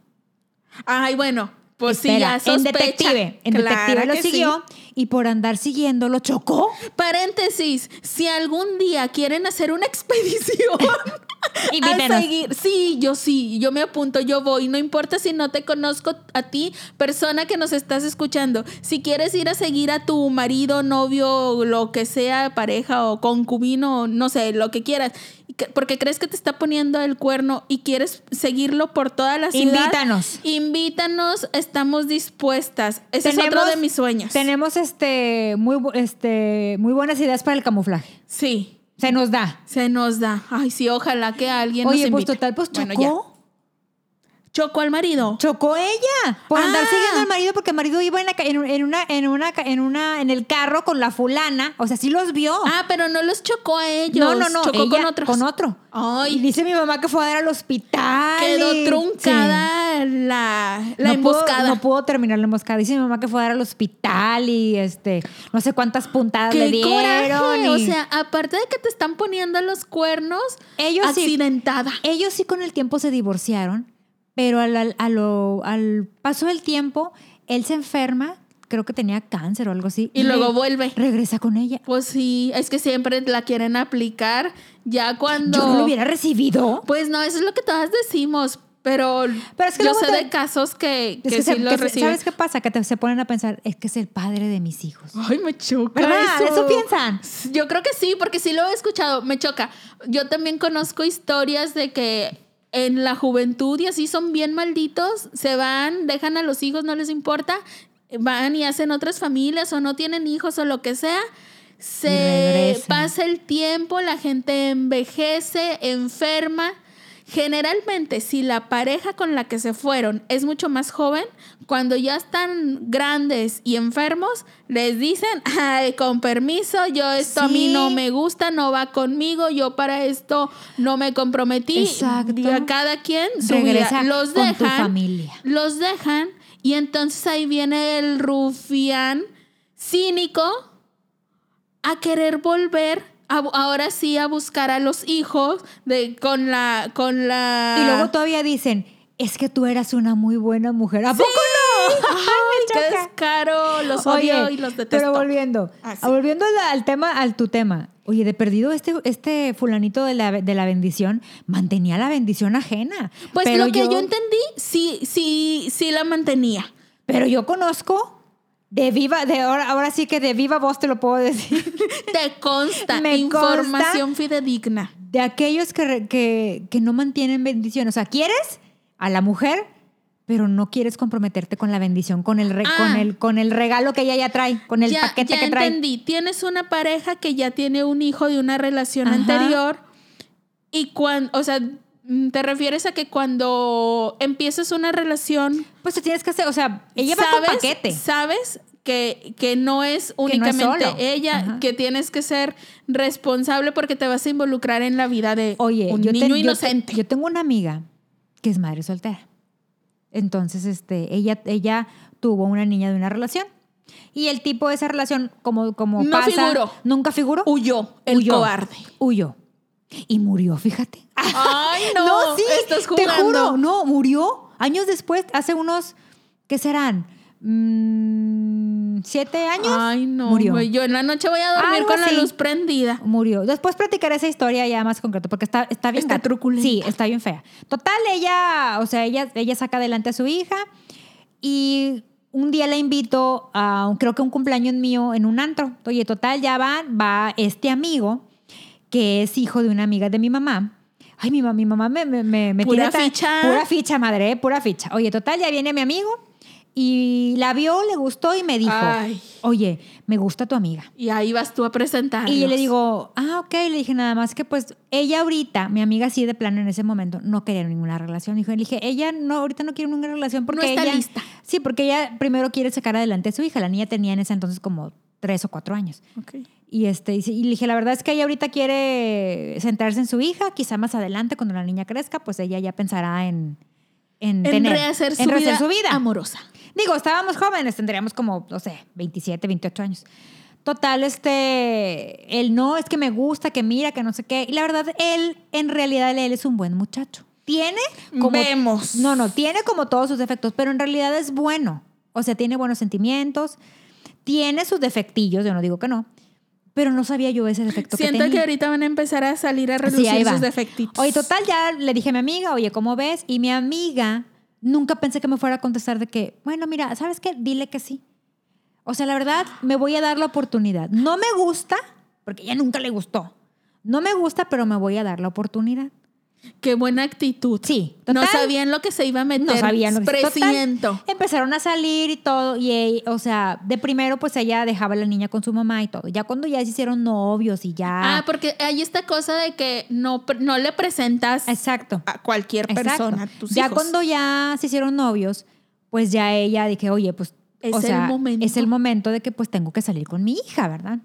Ay, bueno, pues sí, ya sospecha. en detective. En Claro detective lo sí. siguió y por andar siguiendo lo chocó. Paréntesis, si algún día quieren hacer una <laughs> expedición a Invítenos. seguir, sí, yo sí, yo me apunto, yo voy, no importa si no te conozco a ti, persona que nos estás escuchando, si quieres ir a seguir a tu marido, novio, lo que sea, pareja o concubino, no sé, lo que quieras, porque crees que te está poniendo el cuerno y quieres seguirlo por toda la ciudad, Invítanos. Invítanos, estamos dispuestas. Ese es otro de mis sueños. Tenemos este muy, este, muy buenas ideas para el camuflaje. Sí. Se nos da. Se nos da. Ay, sí, ojalá que alguien Oye, nos pues invite. total, pues chocó. Bueno, ya. Chocó al marido. Chocó ella por andar Ah. siguiendo al marido porque el marido iba en, la en en una, en una, en una, en el carro con la fulana. O sea, sí los vio. Ah, pero no los chocó a ellos. no, no, no. Chocó ella con otros. Con otro. Y Ay, dice mi mamá que fue a dar al hospital. quedó y- truncada la, Sí. la no emboscada. Pudo, no pudo terminar la emboscada. Dice mi mamá que fue a dar al hospital y este, no sé cuántas puntadas le ¡Qué dieron. y- O sea, aparte de que te están poniendo los cuernos, Ellos sí. accidentada. Ellos sí con el tiempo se divorciaron, pero al, al, a lo- al paso del tiempo, él se enferma, creo que tenía cáncer o algo así. Y luego vuelve. Regresa con ella. Pues sí, es que siempre la quieren aplicar ya cuando... Yo no lo hubiera recibido. Pues no, eso es lo que todas decimos, pero, Pero es que yo sé te- de casos que, Es que, que se- sí lo que reciben. ¿Sabes qué pasa? Que te- se ponen a pensar, es que es el padre de mis hijos. Ay, me choca ¿Verdad? eso. Eso piensan. Yo creo que sí, porque sí lo he escuchado, me choca. Yo también conozco historias de que en la juventud y así son bien malditos, se van, dejan a los hijos, no les importa, van y hacen otras familias o no tienen hijos o lo que sea. Se pasa el tiempo, la gente envejece, enferma. Generalmente, si la pareja con la que se fueron es mucho más joven, cuando ya están grandes y enfermos, les dicen, ay, con permiso, yo esto a mí no me gusta, no va conmigo, yo para esto no me comprometí. Exacto. Y a cada quien su Regresa vida. Los con dejan, tu familia. los dejan y entonces ahí viene el rufián cínico a querer volver a- ahora sí a buscar a los hijos de con la con la Y luego todavía dicen, es que tú eras una muy buena mujer. ¿A poco no? <laughs> Ay, qué descaro, los odio y los detesto. Pero volviendo, Ah, sí. volviendo al, tema, al tu tema. Oye, de perdido este, este fulanito de la, de la bendición mantenía la bendición ajena. Pues Pero lo que yo, entendí, sí, sí, sí la mantenía. Pero yo conozco de viva, de ahora, ahora sí que de viva voz te lo puedo decir, Te consta <laughs> Me información fidedigna. de aquellos que, que, que no mantienen bendición. O sea, quieres a la mujer, pero no quieres comprometerte con la bendición, con el, re- Ah. con el, con el regalo que ella ya trae, con el ya, paquete ya que trae. entendí. Tienes una pareja que ya tiene un hijo de una relación Ajá. anterior y cuando, o sea, te refieres a que cuando empiezas una relación, Pues te tienes que hacer, o sea, ella va con paquete. sabes que, que no es no es únicamente ella, Ajá. que tienes que ser responsable porque te vas a involucrar en la vida de Oye, un yo, te- niño yo te- inocente. yo tengo una amiga que es madre soltera. Entonces, este, ella, ella tuvo una niña de una relación. Y el tipo de esa relación, como, como No pasa, figuró. nunca figuró. Huyó, el Huyó. cobarde. Huyó. Y murió, fíjate. Ay, <laughs> no, sí, estás te juro, no, murió años después, hace unos, ¿qué serán? Mm, siete años. Ay, no. Murió. Yo en la noche voy a dormir Algo con la luz prendida. Murió. Después platicaré esa historia ya más concreto, porque está, está bien. Está truculenta. Sí, está bien fea. Total, ella, o sea, ella, ella saca adelante a su hija y un día la invito a, creo que un cumpleaños mío en un antro. Oye, total, ya va, va este amigo, que es hijo de una amiga de mi mamá. Ay, mi, mamá mi mamá me, me, me, Pura tira tan- ficha. Pura ficha, madre, eh, pura ficha. Oye, total, ya viene mi amigo y la vio, le gustó y me dijo, Ay. oye, me gusta tu amiga. Y ahí vas tú a presentar. Y yo le digo, ah, ok, le dije nada más que pues ella ahorita, mi amiga sí de plano en ese momento, no quería ninguna relación. Dijo, le dije, ella no, ahorita no quiere ninguna relación porque No está ella... lista. Sí, porque ella primero quiere sacar adelante a su hija. La niña tenía en ese entonces como tres o cuatro años. Ok. Y, este, y le dije, la verdad es que ella ahorita quiere centrarse en su hija, quizá más adelante, cuando la niña crezca, pues ella ya pensará en, en, En tener, rehacer su, en rehacer vida su vida. amorosa. Digo, estábamos jóvenes, tendríamos como, no sé, 27, 28 años. Total, este, él no, es que me gusta, que mira, que no sé qué. Y la verdad, él, en realidad, él es un buen muchacho. Tiene como... Vemos. No, no, tiene como todos sus defectos, pero en realidad es bueno. O sea, tiene buenos sentimientos, tiene sus defectillos, yo no digo que no, pero no sabía yo ese defecto que Siento tenía. que ahorita van a empezar a salir a Sí, va. sus defectitos. Oye, total, ya le dije a mi amiga, oye, ¿cómo ves? Y mi amiga nunca pensé que me fuera a contestar de que, bueno, mira, ¿sabes qué? Dile que sí. O sea, la verdad, me voy a dar la oportunidad. No me gusta, porque ella nunca le gustó. No me gusta, pero me voy a dar la oportunidad. Qué buena actitud. Sí, No total. sabían lo que se iba a meter. No sabían lo que total. Empezaron a salir y todo. Y, ella- o sea, de primero, pues ella dejaba a la niña con su mamá y todo. Ya cuando ya se hicieron novios y ya. Ah, porque hay esta cosa de que no, no le presentas Exacto. a cualquier Exacto. persona, tus ya hijos. cuando ya se hicieron novios, pues ya ella dije, oye, pues Es o el sea, momento. es el momento de que pues tengo que salir con mi hija, ¿verdad?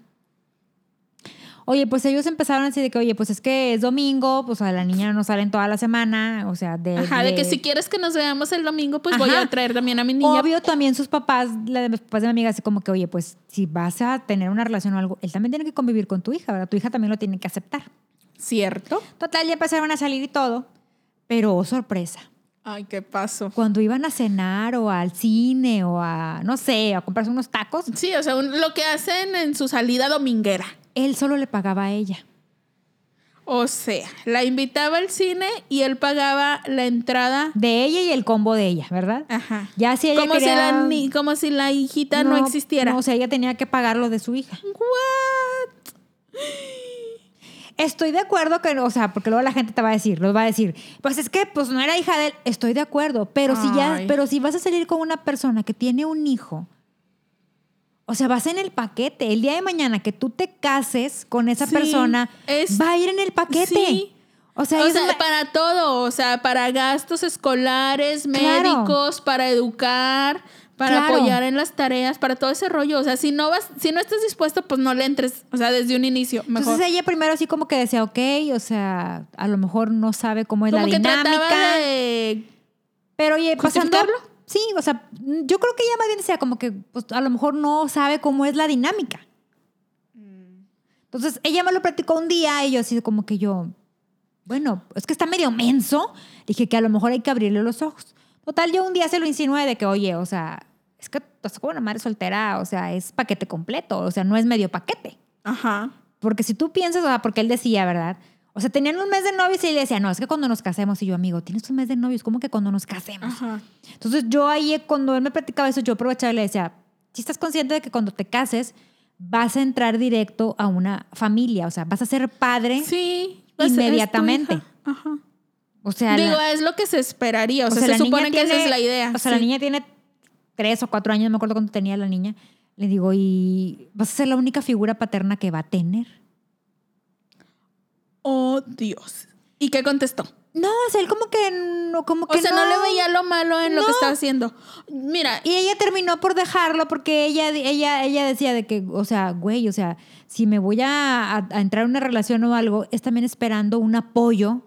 Oye, pues ellos empezaron así de que, oye, pues es que es domingo, pues a la niña no salen toda la semana, o sea, de... Ajá, de que si quieres que nos veamos el domingo, pues voy a traer también a mi niña. Obvio, también sus papás, la de- los papás de mi amiga, así como que, oye, pues si vas a tener una relación o algo, él también tiene que convivir con tu hija, ¿verdad? Tu hija también lo tiene que aceptar. ¿Cierto? Total, ya empezaron a salir y todo, pero oh, sorpresa. Ay, ¿qué pasó? cuando iban a cenar o al cine o a, no sé, a comprarse unos tacos, Sí, o sea, un- lo que hacen en su salida dominguera. Él solo le pagaba a ella. O sea, la invitaba al cine y él pagaba la entrada. De ella y el combo de ella, ¿verdad? Ajá. Ya si ella como, quería- si la, ni- como si la hijita no, existiera. No, o sea, ella tenía que pagar lo de su hija. What? Estoy de acuerdo que, o sea, porque luego la gente te va a decir, los va a decir, pues es que pues no era hija de él. Estoy de acuerdo, pero si ya, pero si vas a salir con una persona que tiene un hijo, o sea, vas en el paquete. El día de mañana que tú te cases con esa Sí, persona, es- va a ir en el paquete. Sí. O sea, o sea, para todo, o sea, para gastos escolares, Claro. médicos, para educar, para Claro. apoyar en las tareas, para todo ese rollo. O sea, si no vas, si no estás dispuesto, pues no le entres, o sea, desde un inicio, mejor. Entonces ella primero así como que decía, ok, o sea, a lo mejor no sabe cómo es Como la que dinámica. de Pero oye, pasando... Sí, o sea, yo creo que ella más bien decía como que pues, a lo mejor no sabe cómo es la dinámica. Entonces ella me lo platicó un día y yo así como que yo, bueno, es que está medio menso. Dije que a lo mejor hay que abrirle los ojos. Total, yo un día se lo insinué de que, oye, o sea, es que estás como una madre soltera, o sea, es paquete completo, o sea, no es medio paquete. Ajá. Porque si tú piensas, o sea, porque él decía, ¿verdad? O sea, tenían un mes de novios y él decía, no, es que cuando nos casemos. Y yo, amigo, tienes un mes de novios, ¿cómo que cuando nos casemos? Ajá. Entonces yo ahí, eh, cuando él me platicaba eso, yo aprovechaba y le decía, si estás consciente de que cuando te cases vas a entrar directo a una familia, o sea, vas a ser padre. Sí. Inmediatamente. Ajá. O sea, Digo, la, es lo que se esperaría. O, o sea, sea, se supone que esa es la idea. O sea, la niña tiene tres o cuatro años, no me acuerdo cuánto tenía la niña. Le digo, y vas a ser la única figura paterna que va a tener. Oh, Dios. ¿Y qué contestó? No, o sea, él como que no, como O que sea, no. le veía lo malo en lo que estaba haciendo. Mira, Y ella terminó por dejarlo porque ella, ella, ella decía de que, o sea, güey, o sea, si me voy a, a- a entrar en una relación o algo, es también esperando un apoyo.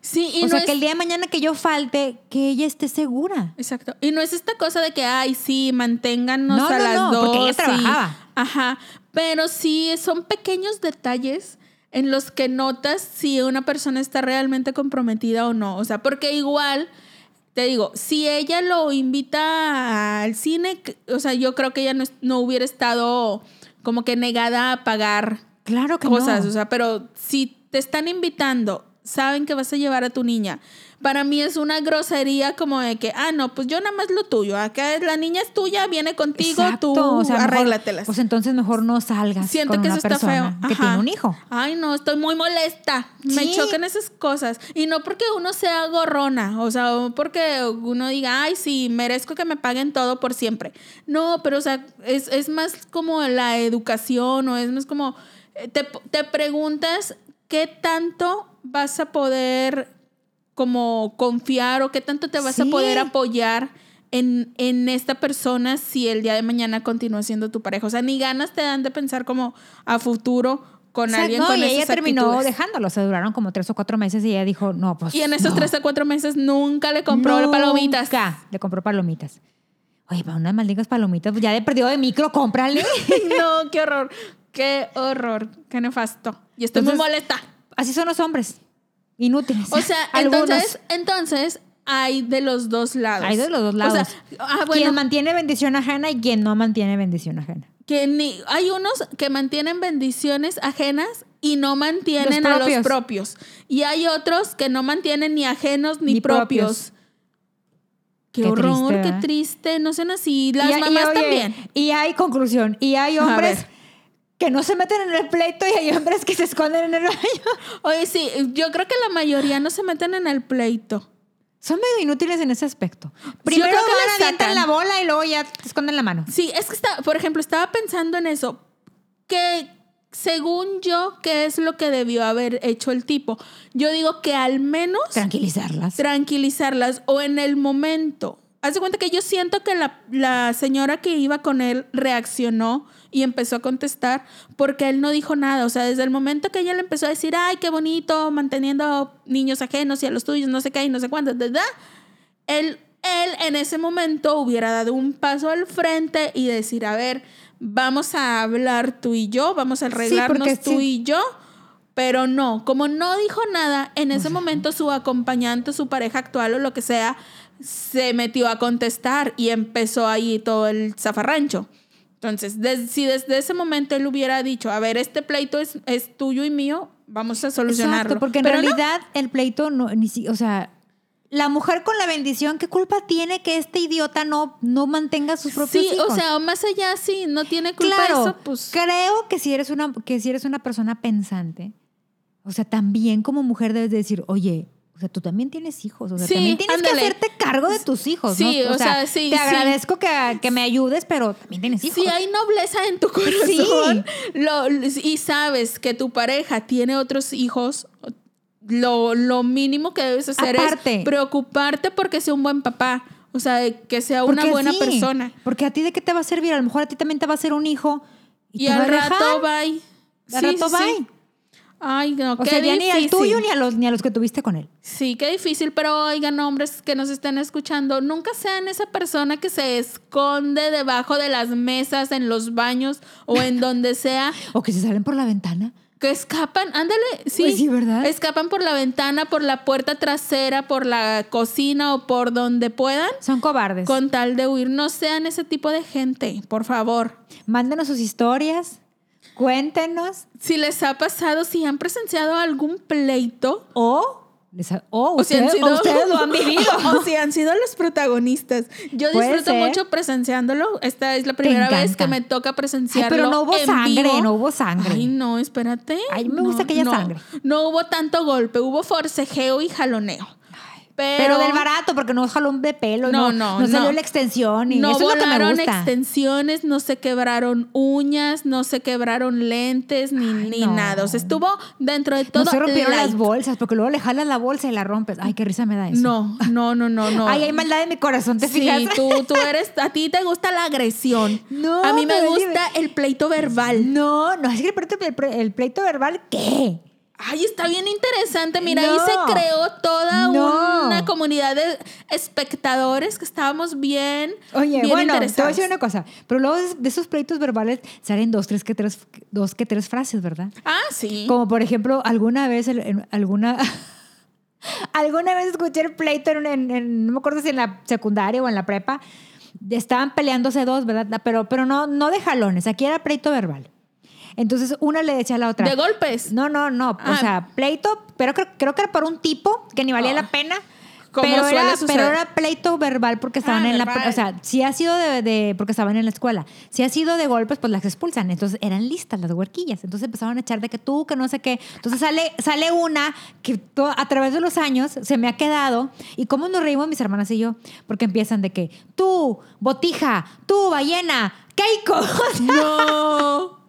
sí, y o no sea, es... que el día de mañana que yo falte, que ella esté segura. Exacto. Y no es esta cosa de que, ay, sí, manténganos No, a las no, dos. porque ella trabajaba. Ajá. Pero sí, son pequeños detalles en los que notas si una persona está realmente comprometida o no. O sea, porque igual te digo, si ella lo invita al cine, o sea, yo creo que ella no, no hubiera estado como que negada a pagar Claro que cosas, no. o sea, pero si te están invitando, saben que vas a llevar a tu niña. Para mí es una grosería como de que, ah, no, pues yo nada más lo tuyo. Acá es- la niña es tuya, viene contigo, Exacto, tú o sea, mejor- arréglatelas. Pues entonces mejor no salgas Siento con que una eso está feo. que Ajá. tiene un hijo. Ay, no, estoy muy molesta. Me chocan esas cosas. Y no porque uno sea gorrona, o sea, o porque uno diga, ay, sí, merezco que me paguen todo por siempre. No, pero, o sea, es, es más como la educación o es más como, eh, te, te preguntas qué tanto vas a poder como confiar o qué tanto te vas a poder apoyar en, en esta persona si el día de mañana continúa siendo tu pareja. O sea, ni ganas te dan de pensar como a futuro con O sea, alguien no, con y esas ella terminó actitudes. dejándolo. Se duraron como tres o cuatro meses y ella dijo, no, pues. Y en esos no. tres a cuatro meses nunca le compró palomitas. Nunca Le compró palomitas. Oye, para unas malditas palomitas, pues ya de perdido de micro, cómprale. <laughs> no, qué horror. Qué horror. Qué nefasto. Y estoy muy molesta. Así son los hombres. Inútiles. O sea, <laughs> Algunos. entonces, entonces hay de los dos lados. Hay de los dos O lados. sea, ah, bueno, Quien mantiene bendición ajena y quien no mantiene bendición ajena. que ni, hay unos que mantienen bendiciones ajenas y no mantienen Los a los propios. Y hay otros que no mantienen ni ajenos ni, Ni propios. propios. Qué, Qué horror, triste, qué triste. No sean así. Las Y- y, mamás oye, también. Y hay conclusión. Y hay hombres. Que no se meten en el pleito y hay hombres que se esconden en el baño. <laughs> Oye, sí, yo creo que la mayoría no se meten en el pleito. Son medio inútiles en ese aspecto. Primero creo que van, avientan la bola y luego ya te esconden la mano. Sí, es que está, por ejemplo, estaba pensando en eso. Que según yo, ¿qué es lo que debió haber hecho el tipo? Yo digo que al menos Tranquilizarlas. tranquilizarlas o en el momento. Haz de cuenta que yo siento que la, la señora que iba con él reaccionó y empezó a contestar porque él no dijo nada. O sea, desde el momento que ella le empezó a decir, ay, qué bonito, manteniendo niños ajenos y a los tuyos, no sé qué y no sé cuánto, ¿verdad? Él, él en ese momento hubiera dado un paso al frente y decir, a ver, vamos a hablar tú y yo, vamos a arreglarnos porque tú sí. y yo. Pero no, como no dijo nada, en ese momento su acompañante, su pareja actual o lo que sea, se metió a contestar y empezó ahí todo el zafarrancho. Entonces, des- si desde ese momento él hubiera dicho, a ver, este pleito es, es tuyo y mío, vamos a solucionarlo. Exacto, porque en Pero no, realidad el pleito no, ni si, o sea, la mujer con la bendición, ¿qué culpa tiene que este idiota no, no mantenga sus propios sí, hijos? o sea, más allá, sí, no tiene culpa claro, eso, pues. creo que si eres una, que si eres una persona pensante, o sea, también como mujer debes de decir, oye, o sea, tú también tienes hijos, o sea, Sí, también tienes ándale. que hacerte cargo de tus hijos, Sí, ¿no? o sea, sí, te sí. agradezco que, que me ayudes, pero también tienes hijos. Si hay nobleza en tu corazón lo- y sabes que tu pareja tiene otros hijos, lo, lo mínimo que debes hacer Aparte. es preocuparte porque sea un buen papá. O sea, que sea una Porque buena persona. Porque a ti de qué te va a servir, a lo mejor a ti también te va a ser un hijo y, Y, al rato bye. Al Sí, rato bye. Ay, no, O qué sea, ya ni al difícil. tuyo ni a los ni a los que tuviste con él. Sí, qué difícil, pero oigan, hombres que nos estén escuchando, nunca sean esa persona que se esconde debajo de las mesas, en los baños o en <laughs> donde sea, O que se salen por la ventana. que escapan, ándale, sí, Pues sí, ¿verdad? escapan por la ventana, por la puerta trasera, por la cocina o por donde puedan, Son cobardes. con tal de huir. No sean ese tipo de gente, por favor. Mándenos sus historias, cuéntenos Si les ha pasado, si han presenciado algún pleito, o les ha- o, O si han ustedes, sido- o ustedes lo han <laughs> vivido. o si han sido los protagonistas. Yo disfruto ser. mucho presenciándolo. Esta es la primera vez que me toca Ay, presenciarlo. pero no hubo en sangre, vivo. no hubo sangre. Ay, no, espérate. Ay, me gusta No, haya no. sangre. No hubo tanto golpe, hubo forcejeo y jaloneo. Pero, Pero, del barato, porque no jalón de pelo, No, no, no, no, salió no. la extensión. Y no eso es lo que me volaron gusta. extensiones, no se quebraron uñas, no se quebraron lentes, ni, Ay, ni no. nada. O sea, estuvo dentro de todo. No se rompieron light. las bolsas, porque luego le jalas la bolsa y la rompes. Ay, qué risa me da eso. No, no, no, no, no. Ay, hay maldad en mi corazón, ¿te Sí, fijas? tú, tú eres, a ti te gusta la agresión. No, a mí me es gusta el pleito verbal. No, no, es que el pleito, el pleito verbal, ¿qué? Ay, está bien interesante. Mira, No. ahí se creó toda No. una comunidad de espectadores que estábamos bien, Oye, bien bueno, te voy a interesados. decir una cosa, pero luego de esos pleitos verbales salen dos, tres que tres, dos que tres frases, ¿verdad? Ah, sí. Como por ejemplo, alguna vez, en alguna, <laughs> Alguna vez escuché el pleito en, en- en- no me acuerdo si en la secundaria o en la prepa. Estaban peleándose dos, ¿verdad? Pero, pero no, no de jalones, aquí era pleito verbal. Entonces una le decía a la otra. De golpes. No, no, no. O Ah. sea, pleito, pero creo, creo que era por un tipo que ni valía Ah. la pena. Como Pero suele era, pero era pleito verbal porque estaban Ah, en la. O sea, si ha sido de, de- porque estaban en la escuela. Si ha sido de golpes, pues las expulsan. Entonces eran listas las huerquillas. Entonces empezaron a echar de que tú, que no sé qué. Entonces sale, sale una que to- a través de los años se me ha quedado. ¿Y cómo nos reímos mis hermanas y yo? Porque empiezan de que tú, botija, tú, ballena, Keiko. <laughs>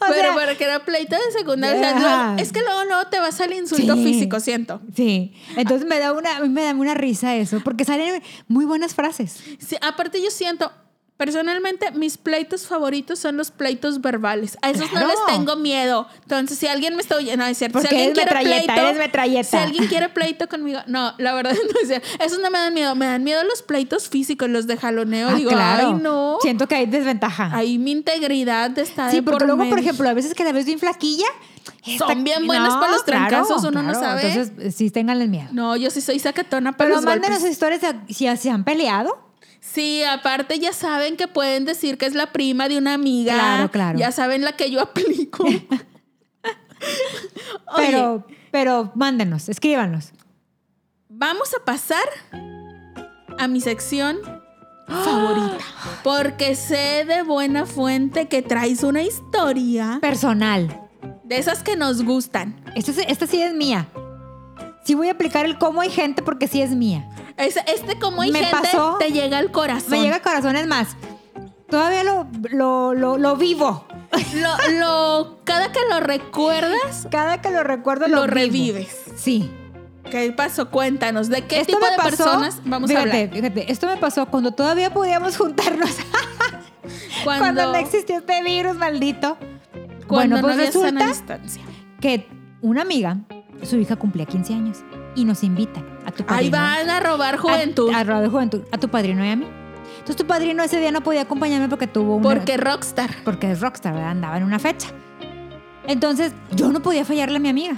O pero, sea- pero que era pleito de secundaria. o sea, Ajá. luego- es que luego no te vas al insulto Sí. físico, siento. Sí, entonces me da una, a mí me da una risa eso, porque salen muy buenas frases. Sí, aparte yo siento, personalmente, mis pleitos favoritos son los pleitos verbales. A esos Claro. no les tengo miedo. Entonces, si alguien me está oyendo, no es cierto. Porque si alguien eres quiere metralleta, pleito, eres metralleta. Si alguien quiere pleito conmigo, no, la verdad <laughs> no es cierto. Esos no me dan miedo. Me dan miedo los pleitos físicos, los de jaloneo. Ah, Digo, claro. ay, no. Siento que hay desventaja. Ahí mi integridad está sí, de porque por luego, por ejemplo, a veces que la ves bien flaquilla. Son bien buenas para los trancazos, uno no sabe. Entonces, sí, ténganle miedo. No, yo sí soy sacatona para Pero los mándenos golpes. historias de si se han peleado. Sí, aparte ya saben que pueden decir que es la prima de una amiga. Claro, claro. Ya saben la que yo aplico. <laughs> Pero, pero mándenos, escríbanos. vamos a pasar a mi sección favorita. Porque sé de buena fuente que traes una historia Personal. de esas que nos gustan. Esta, es- esta sí es mía. Sí voy a aplicar el cómo hay gente porque sí es mía. Es- este como hay Me gente pasó- te llega al corazón. Me llega al corazón, es más. Todavía lo, lo, lo, lo vivo. Lo, lo- cada que lo recuerdas, Cada que lo recuerdo lo, revives. Sí. ¿Qué pasó? Cuéntanos. ¿De qué esto tipo me de pasó, personas vamos fíjate, a hablar? Fíjate, esto me pasó cuando todavía podíamos juntarnos. <laughs> Cuando, cuando no existió este virus maldito. cuando bueno, pues no resulta distancia. que una amiga, su hija cumplía 15 años y nos invitan a tu Ahí van a robar juventud. A, a robar juventud. A tu padrino y a mí. Entonces tu padrino ese día no podía acompañarme porque tuvo una... porque rockstar. Porque es rockstar, ¿verdad? Andaba en una fecha. Entonces yo no podía fallarle a mi amiga.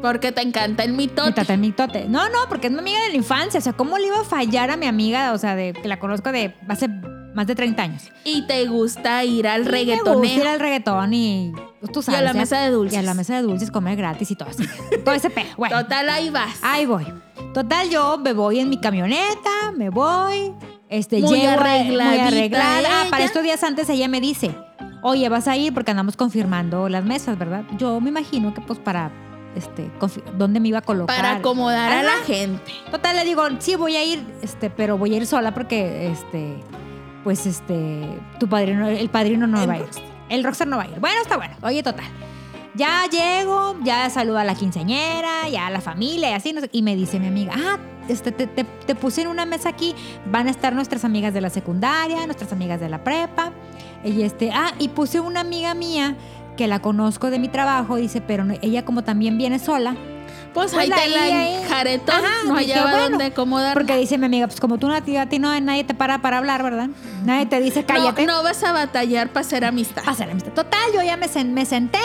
Porque te encanta el Mi mitote. tata, mi tote. No, no, porque es mi amiga de la infancia. O sea, ¿cómo le iba a fallar a mi amiga? O sea, de que la conozco de hace más de 30 años. Y te gusta ir al Me gusta ir al reggaetón y pues, tú Y sabes. a la mesa de dulces. Y a la mesa de dulces, comer gratis y todo eso. todo ese pedo. Bueno, Total, ahí vas. ahí voy. Total, yo me voy en mi camioneta, me voy. Este, Muy llego, arregladita muy arreglada. Ah, ella. para estos días antes ella me dice, oye, vas a ir porque andamos confirmando las mesas, ¿verdad? Yo me imagino que pues para, este, dónde me iba a colocar. Para acomodar a la gente. Total, le digo, sí, voy a ir, este, pero voy a ir sola porque, este, pues, este, tu padrino, el padrino no El va a ir. El rockstar no va a ir. Bueno, está bueno. Oye, total. Ya llego, ya saludo a la quinceañera, ya a la familia y así, no sé, y me dice mi amiga, ah, este, te, te- te puse en una mesa aquí, van a estar nuestras amigas de la secundaria, nuestras amigas de la prepa, y este, ah, y puse una amiga mía que la conozco de mi trabajo, dice, pero ella como también viene sola, Pues, Pues ahí te la enjaretó. No hallaba bueno, dónde acomodar. Porque dice mi amiga, pues como tú a ti, a ti no, nadie te para para hablar, ¿verdad? Nadie te dice cállate. No, no vas a batallar para hacer amistad. Pasa la amistad. Total, yo ya me, sen- me senté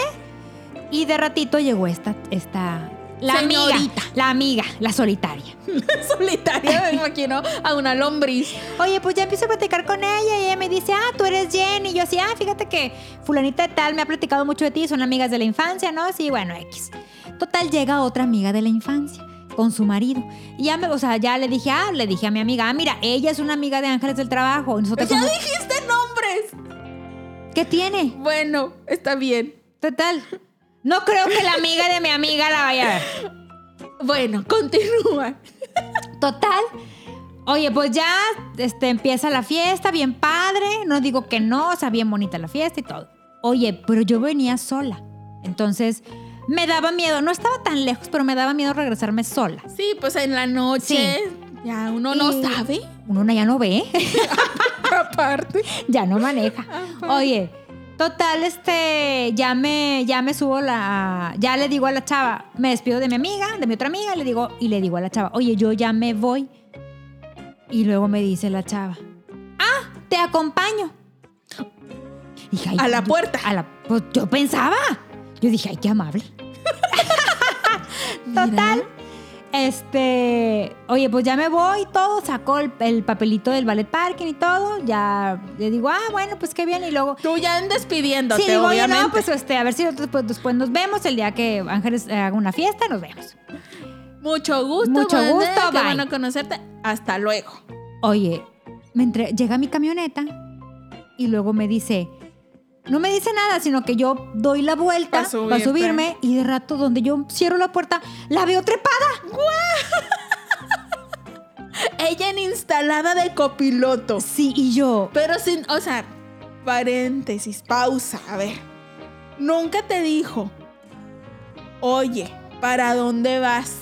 y de ratito llegó esta, esta, la amiga, la amiga, la solitaria. <laughs> Solitaria, me imagino, a una lombriz. Oye, pues ya empiezo a platicar con ella y ella me dice, ah, tú eres Jenny. Y yo así, ah, fíjate que fulanita de tal me ha platicado mucho de ti, son amigas de la infancia, ¿no? Sí, bueno, X. Total, llega otra amiga de la infancia con su marido. Y ya me, o sea, ya le dije, ah, le dije a mi amiga, ah, mira, ella es una amiga de Ángeles del Trabajo. Nosotros Ya somos- dijiste nombres. ¿Qué tiene? Bueno, está bien. Total. No creo que la amiga de mi amiga la vaya a ver. Bueno, continúa. Total. Oye, pues ya este, empieza la fiesta, bien padre. No digo que no, o sea, bien bonita la fiesta y todo. Oye, pero yo venía sola. Entonces, me daba miedo. No estaba tan lejos, pero me daba miedo regresarme sola. Sí, pues en la noche ya uno no Y- sabe. Uno ya no ve, <laughs> Aparte. ya no maneja. Oye, total, este, ya me, ya me subo la, ya le digo a la chava, me despido de mi amiga, de mi otra amiga, le digo, y le digo a la chava, oye, yo ya me voy. Y luego me dice la chava, ah, te acompaño. Dije, "Ay, A la yo- puerta. A la, pues yo pensaba. Yo dije, ay, qué amable. <laughs> Total. Este, oye, pues ya me voy y todo, sacó el, el papelito del ballet parking y todo, ya le digo, ah, bueno, pues qué bien, y luego... Tú ya en despidiéndote, Sí, digo, obviamente. no, pues este, a ver si después, después nos vemos el día que Ángeles haga una fiesta, nos vemos. Mucho gusto, Mucho gusto, Qué bueno conocerte. Hasta luego. Oye, me entre- llega mi camioneta y luego me dice, no me dice nada, sino que yo doy la vuelta para subirme y de rato donde yo cierro la puerta, la veo trepada. <laughs> Ella en instalada de copiloto. Sí, y yo, Pero sin, o sea, paréntesis, pausa, a ver. Nunca te dijo, oye, ¿para dónde vas?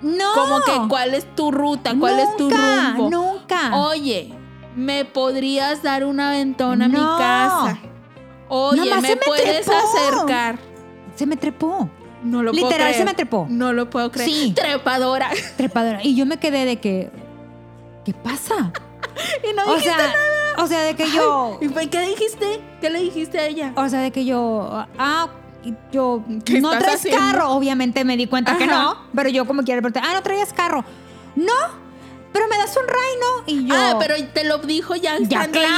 no. Como que cuál es tu ruta, cuál es tu rumbo. Nunca. Oye, ¿me podrías dar un aventón a mi No. casa? Oye, ¿me puedes trepó. acercar? Se me trepó. No lo puedo Literal, creer. se me trepó. No lo puedo creer. Sí. Trepadora. Trepadora. Y yo me quedé de que, ¿qué pasa? <laughs> y no O dijiste sea, nada. o sea, de que yo, ¿Y qué dijiste? ¿Qué le dijiste a ella? o sea, de que yo, ah, yo, ¿Qué no traes haciendo? carro. Obviamente me di cuenta que no, pero yo como quiera preguntar, ah, no traías carro. No, pero me das un ray, ¿no? Y yo, Ah, pero te lo dijo ya. Ya, claro,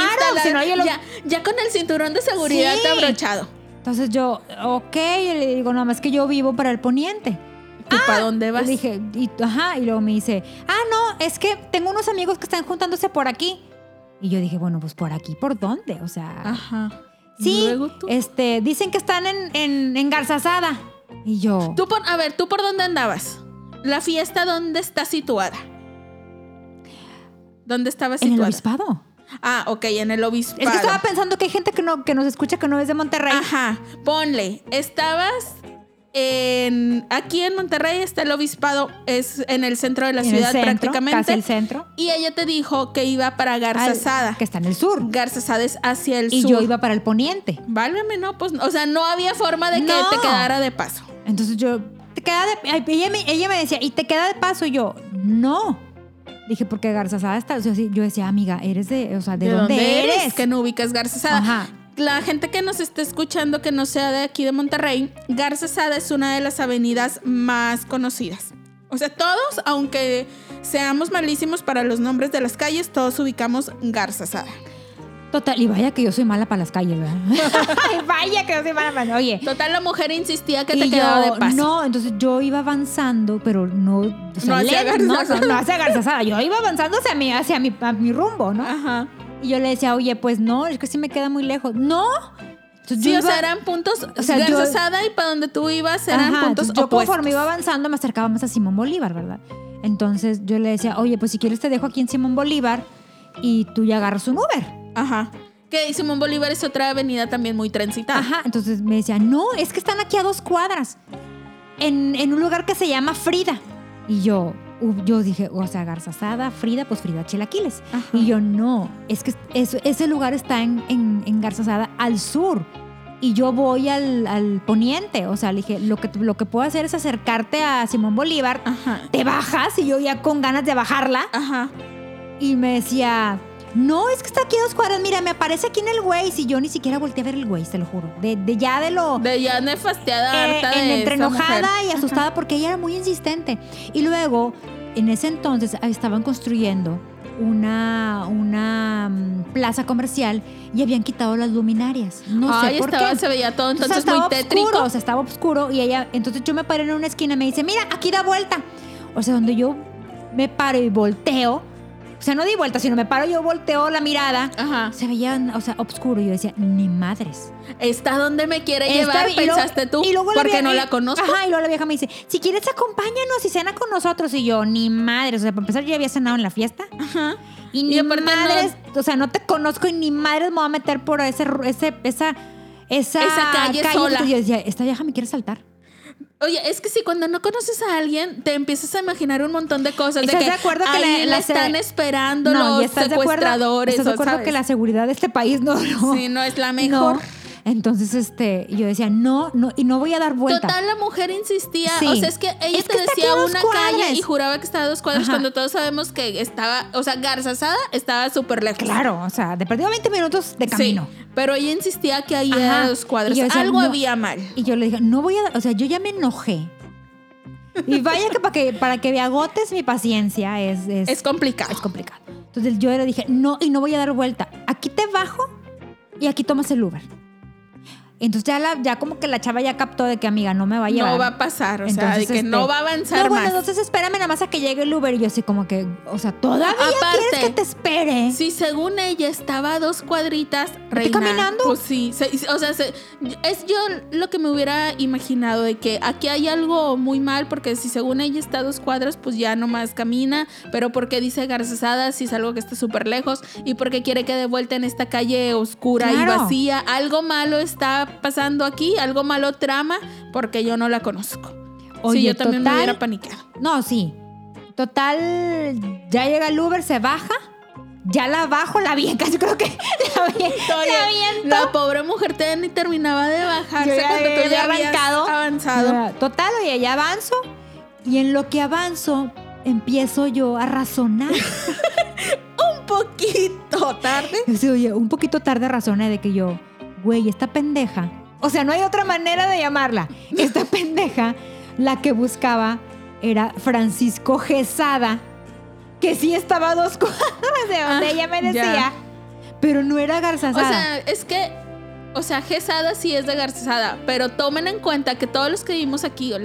si no, yo lo- ya, ya con el cinturón de seguridad Sí. abrochado. entonces yo, ok, y le digo, no, más que yo vivo para el poniente. ¿Tú para dónde vas? Le dije, y, ajá, y luego me dice, ah, no, es que tengo unos amigos que están juntándose por aquí. Y yo dije, bueno, pues por aquí, ¿por dónde? O sea, Ajá. sí, Luego tú. este, dicen que están en, en, en Garzazada. Y yo, Tú por- a ver, ¿tú por dónde andabas? La fiesta, ¿dónde está situada? ¿Dónde estaba en el situada? obispado. Ah, ok, en el obispado. Es que estaba pensando que hay gente que, no, que nos escucha que no es de Monterrey. Ajá, ponle, estabas en... Aquí en Monterrey está el obispado, es en el centro de la ciudad centro, prácticamente. Casi el centro. Y ella te dijo que iba para Garza al- Sada. Que está en el sur. Garza Sada es hacia el Y sur. yo iba para el poniente. Válgame, no, pues, o sea, no había forma de que No. te quedara de paso. Entonces yo, te queda de. Ella me, ella me decía, ¿y te queda de paso? Y yo, no. Dije, porque Garzazada está. o sea, yo decía, amiga, eres de. O sea, ¿de, dónde, eres? Que no ubicas Garza Sada. Ajá. La gente que nos esté escuchando que no sea de aquí de Monterrey, Garza Sada es una de las avenidas más conocidas. O sea, todos, aunque seamos malísimos para los nombres de las calles, todos ubicamos Garza Sada. Total, y vaya que yo soy mala para las calles, ¿verdad? <laughs> Ay, vaya que yo soy mala para. Oye. Total, la mujer insistía que y te yo, quedaba de paso. No, entonces yo iba avanzando, pero no. o sea, No hacia lento, no, Garzazada. no, no hacia Garzazada. Yo iba avanzando hacia mi, hacia mi, a mi rumbo, ¿no? Ajá. Y yo le decía, oye, pues no, es que sí me queda muy lejos. ¡No! Entonces, Sí, yo o sea, iba- eran puntos. o sea, yo- y para donde tú ibas eran Ajá, puntos yo opuestos. conforme iba avanzando me acercaba más a Simón Bolívar, ¿verdad? Entonces yo le decía, oye, pues si quieres te dejo aquí en Simón Bolívar y tú ya agarras un Uber. Ajá. Que Simón Bolívar es otra avenida también muy transitada. Ajá, entonces me decía, no, es que están aquí a dos cuadras, en, en un lugar que se llama Frida. Y yo, yo dije, o sea, Garzazada, Frida, pues Frida Chilaquiles. Ajá. Y yo, no, es que es- ese lugar está en, en, al sur. Y yo voy al, al poniente. O sea, le dije, lo que, lo que puedo hacer es acercarte a Simón Bolívar, Ajá. te bajas y yo ya con ganas de bajarla. Ajá. Y me decía, no, es que está aquí a dos cuadras. Mira, me aparece aquí en el Waze. Y yo ni siquiera volteé a ver el Waze, te lo juro. De, de ya de lo... De ya nefasteada, eh, harta en- de entre enojada mujer. y asustada porque ella era muy insistente. Y luego, en ese entonces, ah, estaban construyendo una, una mm, plaza comercial y habían quitado las luminarias. No Ay, sé por estaba, qué. se veía todo entonces muy tétrico. oscuro, o sea, estaba oscuro y ella, entonces yo me paré en una esquina y me dice, mira, aquí da vuelta. O sea, donde yo me paro y volteo, o sea, no di vuelta, sino me paro yo volteo la mirada, Ajá. se veía, o sea, oscuro. Y yo decía, ni madres. Está donde me quiere Está llevar, luego- pensaste tú, y luego la porque vieja- no la conozco. Ajá, y luego la vieja me dice, si quieres acompáñanos y cena con nosotros. Y yo, ni madres. O sea, para empezar, yo ya había cenado en la fiesta. Ajá. Y ni Y aparte no- madres, o sea, no te conozco y ni madres me voy a meter por ese, ese esa, esa, Esa calle sola. Entonces yo decía, esta vieja me quiere saltar. Oye, es que si cuando no conoces a alguien, te empiezas a imaginar un montón de cosas. De ¿Estás que de acuerdo que la- están esperando y los estás de acuerdo, secuestradores. ¿estás de acuerdo sabes. que la seguridad de este país no, no, Sí, no es la mejor. no. Entonces, este, yo decía, no, no, y no voy a dar vuelta. Total, la mujer insistía. Sí. O sea, es que ella Es te que decía una cuadras. calle y juraba que estaba a dos cuadras Ajá. cuando todos sabemos que estaba, o sea, Garzazada estaba súper lejos. Claro, o sea, de perdido 20 minutos de camino. Sí, pero ella insistía que ahí era a dos yo decía, Algo no. había mal. Y yo le dije, no voy a, o sea, yo ya me enojé Y vaya que para que, para que me agotes mi paciencia es, es, Es complicado. es complicado. Entonces yo le dije, no, y no voy a dar vuelta. Aquí te bajo y aquí tomas el Uber. Entonces ya, la, ya como que la chava ya captó de que, amiga, no me va a llevar. No va a pasar, o sea, de que este, no va a avanzar No, bueno, más. entonces espérame nada más a que llegue el Uber. Y yo así como que, o sea, ¿todavía Aparte, quieres que te espere? Si según ella estaba a dos cuadritas, reina, caminando? Pues sí, se- o sea, se- es yo lo que me hubiera imaginado de que aquí hay algo muy mal porque si según ella está a dos cuadras, pues ya nomás camina, pero porque dice garzazada si es algo que está súper lejos y porque quiere que de vuelta en esta calle oscura y vacía, algo malo está pasando aquí, algo malo trama porque yo no la conozco. Oye, sí, yo también me hubiera paniqueado. No, sí. Total, ya llega el Uber, se baja. Ya la bajo, la vi, <laughs> casi creo que la la la pobre mujer ni terminaba de bajarse Yo ya cuando tú ya arrancado. avanzado. Total, oye, ya avanzo. Y en lo que avanzo, empiezo yo a razonar. <laughs> Un poquito tarde. Yo sí, oye, un poquito tarde razoné de que yo, güey, esta pendeja. O sea, no hay otra manera de llamarla. Esta <laughs> pendeja, la que buscaba era Francisco Gesada, que sí estaba a dos <laughs> cuadras de donde Ah, ella me ya. decía, pero no era O Garzazada. sea, es que, o sea, Gesada sí es de Garzazada, pero tomen en cuenta que todos los que vivimos aquí, o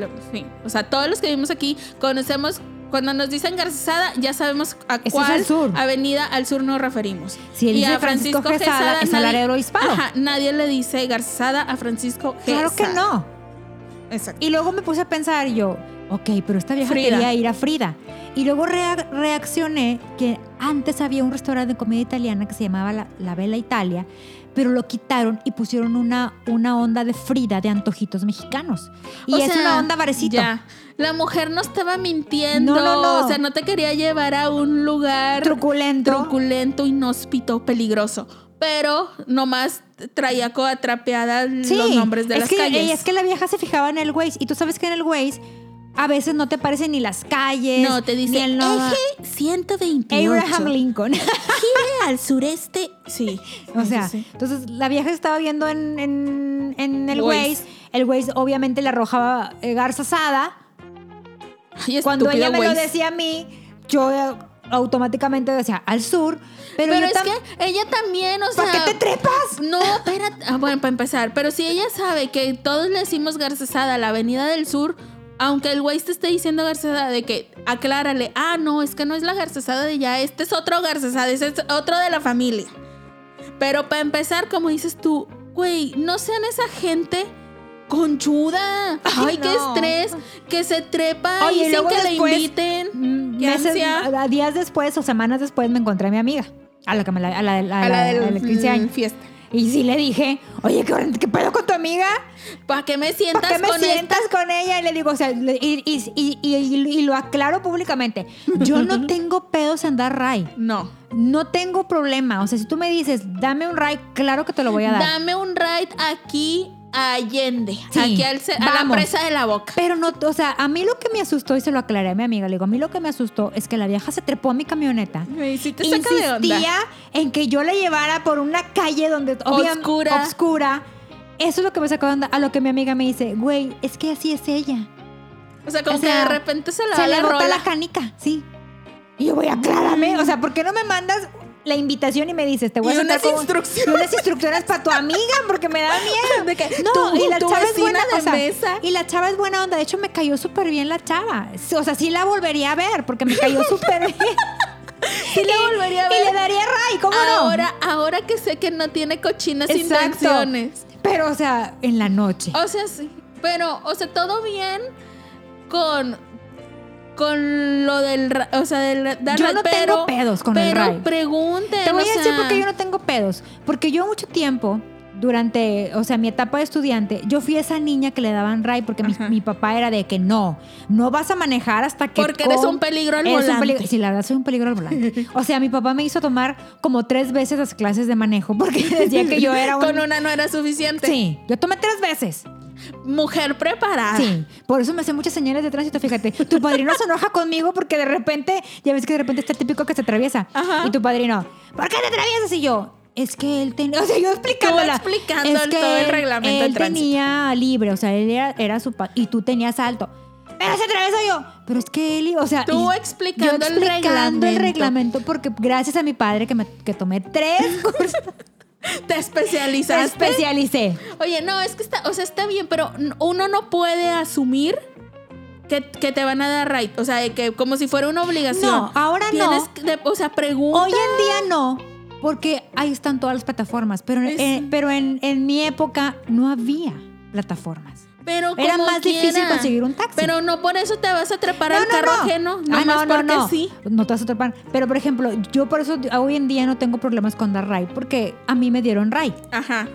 o sea, todos los que vivimos aquí conocemos, cuando nos dicen Garzazada, ya sabemos a cuál sur. avenida al sur nos referimos. si él y dice a Francisco, Gesada, es nadie- Hispano. Ajá, nadie le dice Garzazada a Francisco Gesada. Claro que no. Exacto. Y luego me puse a pensar yo, ok, pero esta vieja Frida. quería ir a Frida. Y luego rea- reaccioné que antes había un restaurante de comida italiana que se llamaba La, La Bella Italia, pero lo quitaron y pusieron una, una onda de Frida de antojitos mexicanos. Y O es sea, una onda barecito. Ya. La mujer no estaba mintiendo. No, no, no. O sea, no te quería llevar a un lugar Truculento. truculento, inhóspito, peligroso. Pero nomás traía coatrapeadas Sí, los nombres de es las que, calles. y es que la vieja se fijaba en el Waze. Y tú sabes que en el Waze a veces no te aparecen ni las calles. no, te ni dice el no- eje 128. Abraham Lincoln. <laughs> Gire al sureste. Sí. O sea, sí, entonces la vieja estaba viendo en, en- en el Waze. El Waze obviamente le arrojaba eh, garza asada. Ay, Cuando ella me lo decía a mí, yo eh, automáticamente decía al sur. Pero, es que ella también, o sea. ¿Para qué te trepas? No, espérate. Ah, bueno, para empezar. Pero si ella sabe que todos le decimos Garcesada a la Avenida del Sur, aunque el güey te esté diciendo Garcesada de que aclárale, ah, no, es que no es la Garcesada de ya, este es otro Garcesada, ese es otro de la familia. Pero para empezar, como dices tú, güey, no sean esa gente conchuda. Ay, Ay, qué no. estrés, que se trepa Oye, y sin que después, le inviten. Mm, meses- días después o semanas después me encontré a mi amiga. A la que me la, a la, a la- A la del a la 15 años. fiesta. Y sí le dije, oye, ¿qué, qué pedo con tu amiga? ¿Para qué me sientas ¿Para qué me con esta sientas con ella? Y le digo, o sea, y, y- y- y- y lo aclaro públicamente. Yo no tengo pedos en dar ray. No. No tengo problema. O sea, si tú me dices, dame un ray, claro que te lo voy a dar. Dame un ride aquí Allende. Sí, aquí al a la presa de la boca. Pero no, o sea, a mí lo que me asustó, y se lo aclaré a mi amiga, le digo, a mí lo que me asustó es que la vieja se trepó a mi camioneta. Güey, sí te saca de onda. Insistía en que yo la llevara por una calle donde Oscura. obscura. Eso es lo que me sacó de onda. A lo que mi amiga me dice, güey, es que así es ella. O sea, como O sea, que de repente se le Se le la bota rola. la canica, sí. Y yo voy, aclárame. O sea, ¿por qué no me mandas la invitación y me dices, te voy Y a unas instrucciones. y unas instrucciones para tu amiga? Porque me da <laughs> miedo. De que no, tu- y la chava es buena de o sea, mesa. Y la chava es buena onda. De hecho, me cayó súper bien la chava. O sea, sí la volvería a ver porque me cayó <laughs> súper bien. Sí la volvería a Y ver. le daría ray, ¿cómo no? Ahora, ahora que sé que no tiene cochinas intenciones. Pero, o sea, en la noche. O sea, sí. Pero, o sea, todo bien con. Con lo del. O sea, del Yo no pero, tengo pedos con el pero ride. pregunten. Te voy a decir sea, por qué yo no tengo pedos. Porque yo mucho tiempo, durante, o sea, mi etapa de estudiante, yo fui esa niña que le daban ray porque mi, mi papá era de que no, no vas a manejar hasta que... Porque eres un peligro al volante. peligro- Sí, la verdad soy un peligro al volante. <laughs> O sea, mi papá me hizo tomar como tres veces las clases de manejo porque <laughs> decía que yo era un... Con una no era suficiente. Sí, yo tomé tres veces. Mujer preparada. Sí, por eso me hace muchas señales de tránsito, fíjate. Tu padrino se enoja conmigo porque de repente, ya ves que de repente está el típico que se atraviesa. Ajá. Y tu padrino, ¿por qué te atraviesas? Y yo, es que él tenía, o sea, yo explicando es el- que todo el él- reglamento de él tránsito. tenía libre, o sea, él era, era su, pa- y tú tenías alto. pero se atravesó yo. Pero es que Eli, o sea. Tú explicando yo el explicando el reglamento. reglamento, porque gracias a mi padre que, me, que tomé tres <laughs> cursos, Te especializaste. especialicé. Oye, no, es que está, o sea, está bien, pero uno no puede asumir que, que te van a dar right. O sea, que como si fuera una obligación. No, ahora no. Que- o sea, pregunta. Hoy en día no, porque ahí están todas las plataformas, pero, Es- eh, pero en, en mi época no había plataformas. Pero Era como más difícil conseguir un taxi. Pero no por eso te vas a trepar al carro ajeno. Ah, no, no, porque no. sí. No te vas a topar. Pero, por ejemplo, yo por eso hoy en día no tengo problemas con dar ride, porque a mí me dieron ride. Ajá.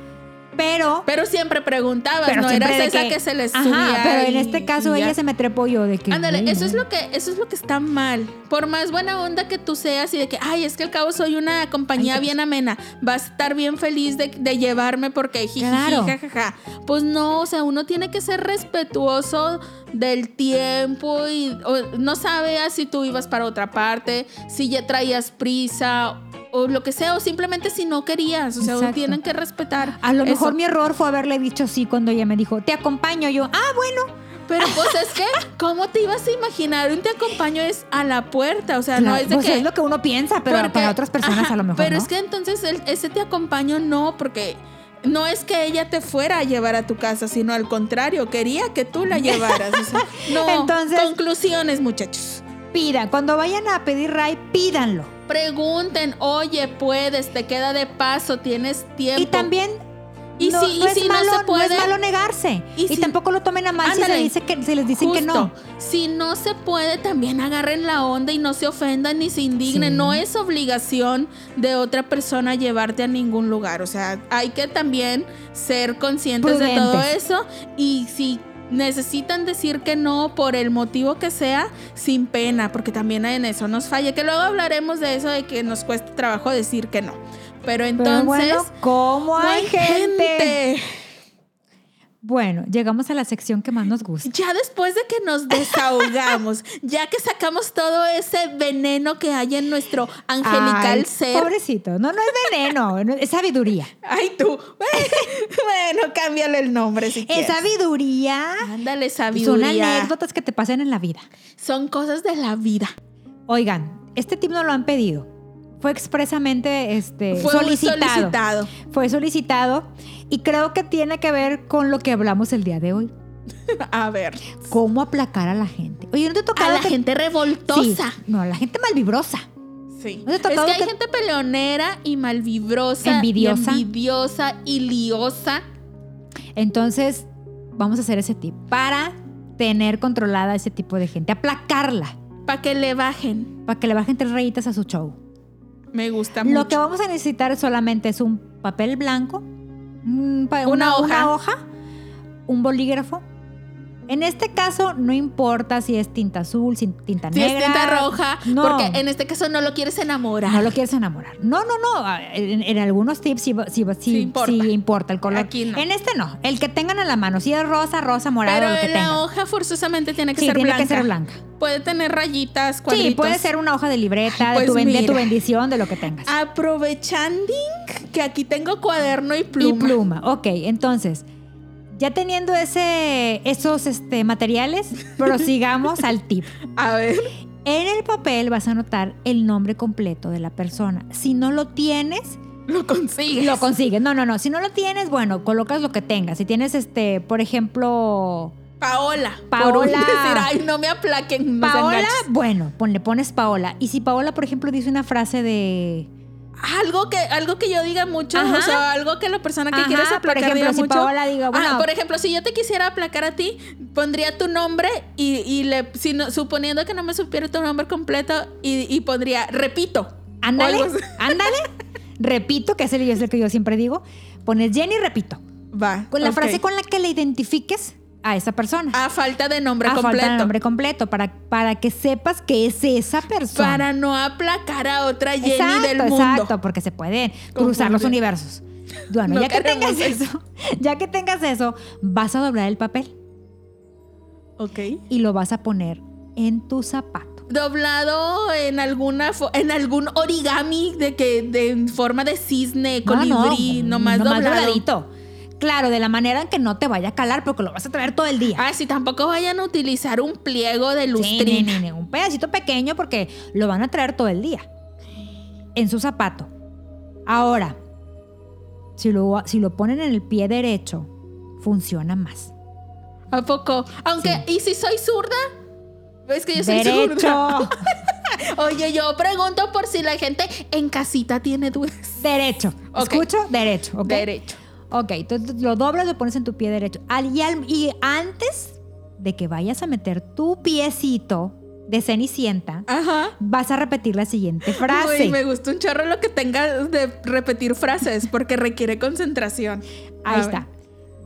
Pero... Pero siempre preguntabas, pero no siempre eras esa que, se les Ajá, subía. pero en este caso ella se me trepó yo de que... Ándale, eso es lo que eso es lo que está mal. Por más buena onda que tú seas y de que, ay, es que al cabo soy una compañía Ay, bien amena, vas a estar bien feliz de, de llevarme porque jijiji, Claro. jajaja. Pues no, o sea, uno tiene que ser respetuoso del tiempo y o, no sabes si tú ibas para otra parte, si ya traías prisa o lo que sea, o simplemente si no querías, o sea, Exacto. tienen que respetar. A lo mejor mi error fue haberle dicho sí cuando ella me dijo, te acompaño. Yo, ah, bueno. Pero <laughs> pues es que, ¿cómo te ibas a imaginar? Un te acompaño es a la puerta, o sea, no es de pues que... es lo que uno piensa, pero porque- para otras personas ajá, a lo mejor Pero no. es que entonces el- ese te acompaño no, porque no es que ella te fuera a llevar a tu casa, sino al contrario, quería que tú la <laughs> llevaras. o sea, no, Entonces- conclusiones, muchachos. Pidan, cuando vayan a pedir ride, pídanlo. Pregunten, oye, puedes, te queda de paso, tienes tiempo. Y también Y no, si- y no es si no malo, se puede- es malo negarse. Y tampoco lo tomen a mal si se, Ándale. dice que, se les dicen que no. Si no se puede, también agarren la onda y no se ofendan ni se indignen. Sí. No es obligación de otra persona llevarte a ningún lugar. O sea, hay que también ser conscientes de todo eso. Y si necesitan decir que no por el motivo que sea, sin pena, porque también en eso nos falla. Que luego hablaremos de eso, de que nos cuesta trabajo decir que no. Pero entonces... Pero bueno, ¿cómo no hay, gente? gente. Bueno, llegamos a la sección que más nos gusta. Ya después de que nos desahogamos, <laughs> ya que sacamos todo ese veneno que hay en nuestro angelical Ay, ser. Pobrecito. No, no es veneno, <laughs> no, es sabiduría. Ay, tú. <laughs> bueno, cámbiale el nombre si Es quieres. sabiduría. Ándale, Son sabiduría. anécdotas que te pasan en la vida. Son cosas de la vida. Oigan, este tip no lo han pedido. Fue expresamente este, Fue solicitado. solicitado. Fue solicitado y creo que tiene que ver con lo que hablamos el día de hoy. <laughs> A ver. Cómo aplacar a la gente. Oye, ¿no te ha A la que- gente revoltosa. Sí, no, a la gente malvibrosa. Sí. ¿No te ha Es que hay que- gente peleonera y malvibrosa. Envidiosa. Y envidiosa y liosa. Entonces, vamos a hacer ese tip para tener controlada ese tipo de gente, aplacarla, Para que le bajen. para que le bajen tres rayitas a su show. Me gusta mucho. Lo que vamos a necesitar solamente es un papel blanco, pa- Una hoja. una hoja, un bolígrafo. En este caso, no importa si es tinta azul, sin tinta Si negra. es tinta roja, No. porque en este caso no lo quieres enamorar. No lo quieres enamorar. No, no, no. En, en algunos tips sí, importa. sí importa el color. Aquí no. En este no. El que tengan a la mano. Si es rosa, rosa, morado, Pero lo que en la tengan. hoja forzosamente tiene que ser tiene blanca. que ser blanca. Puede tener rayitas, cuadritos. Sí, puede ser una hoja de libreta, de, tu pues de tu bendición, de lo que tengas. Aprovechando que aquí tengo cuaderno y pluma. Y pluma. Ok, entonces, ya teniendo ese, esos este, materiales, prosigamos al tip. <laughs> A ver. En el papel vas a anotar el nombre completo de la persona. Si no lo tienes, Lo consigues. lo consigues. No, no, no. Si no lo tienes, bueno, colocas lo que tengas. Si tienes, este, por ejemplo, Paola. Paola. Por decir, ay, no me aplaquen. sean Paola, bueno, le pones Paola. Y si Paola, por ejemplo, dice una frase de... Algo que, algo que yo diga mucho, Ajá. o sea, algo que la persona que Ajá, quieres por aplacar ejemplo, diga si mucho. Paola diga, Ah, bueno- por ejemplo, si yo te quisiera aplacar a ti, pondría tu nombre y, y le, si no- suponiendo que no me supiera tu nombre completo, y, y pondría, repito. Ándale, ándale. <laughs> Repito, que es el, es el que yo siempre digo. Pones Jenny, repito. Va. Con la frase con la que le identifiques a esa persona. A falta de nombre a completo. falta de nombre completo, para, para que sepas que es esa persona. Para no aplacar a otra Jenny exacto, del mundo. exacto, porque se pueden cruzar los universos. Bueno, No ya que tengas eso, <laughs> ya que tengas eso, vas a doblar el papel Ok. y lo vas a poner en tu zapato. Doblado en alguna en algún origami de que de en forma de cisne, No, no, colibrí, nomás, nomás doblado. dobladito. Claro, de la manera en que no te vaya a calar porque lo vas a traer todo el día. Ah, si tampoco vayan a utilizar un pliego de Sí, lustrina. ni- ni- ni, un pedacito pequeño porque lo van a traer todo el día. En su zapato. Ahora, si lo, si lo ponen en el pie derecho, funciona más. ¿A poco? Aunque, ¿y si soy zurda? Es que yo soy Derecho. zurda. <laughs> Oye, yo pregunto por si la gente en casita tiene dudas. derecho. ¿Escucho? Derecho. ¿ok? Derecho. Ok, entonces lo doblas, lo pones en tu pie derecho. Al- y, al- y antes de que vayas a meter tu piecito de cenicienta, Ajá. vas a repetir la siguiente frase. Uy, me gusta un chorro lo que tenga de repetir frases porque requiere concentración. Ahí A está.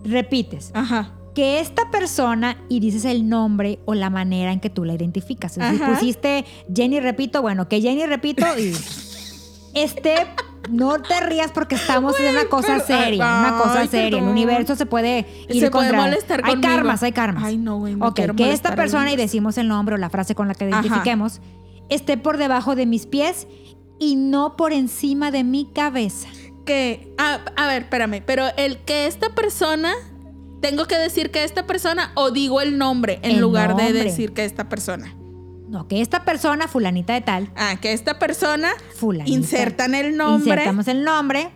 Repites. Ajá. Que esta persona y dices el nombre o la manera en que tú la identificas. Si pusiste Jenny Repito, bueno, que Jenny Repito y <laughs> este, no te rías porque estamos en una cosa pero- seria, una ay, cosa ay, seria. El universo se puede ir Se puede contra- molestar Hay conmigo. karmas, hay karmas. Ay, no, güey, no Ok, que esta persona, y decimos el nombre o la frase con la que Ajá. identifiquemos, esté por debajo de mis pies y no por encima de mi cabeza. Que, ah, a ver, espérame, pero el que esta persona, tengo que decir que esta persona o digo el nombre en El lugar de decir que esta persona. No, que esta persona, fulanita de tal, Ah, que esta persona, fulanita. insertan el nombre. Insertamos el nombre,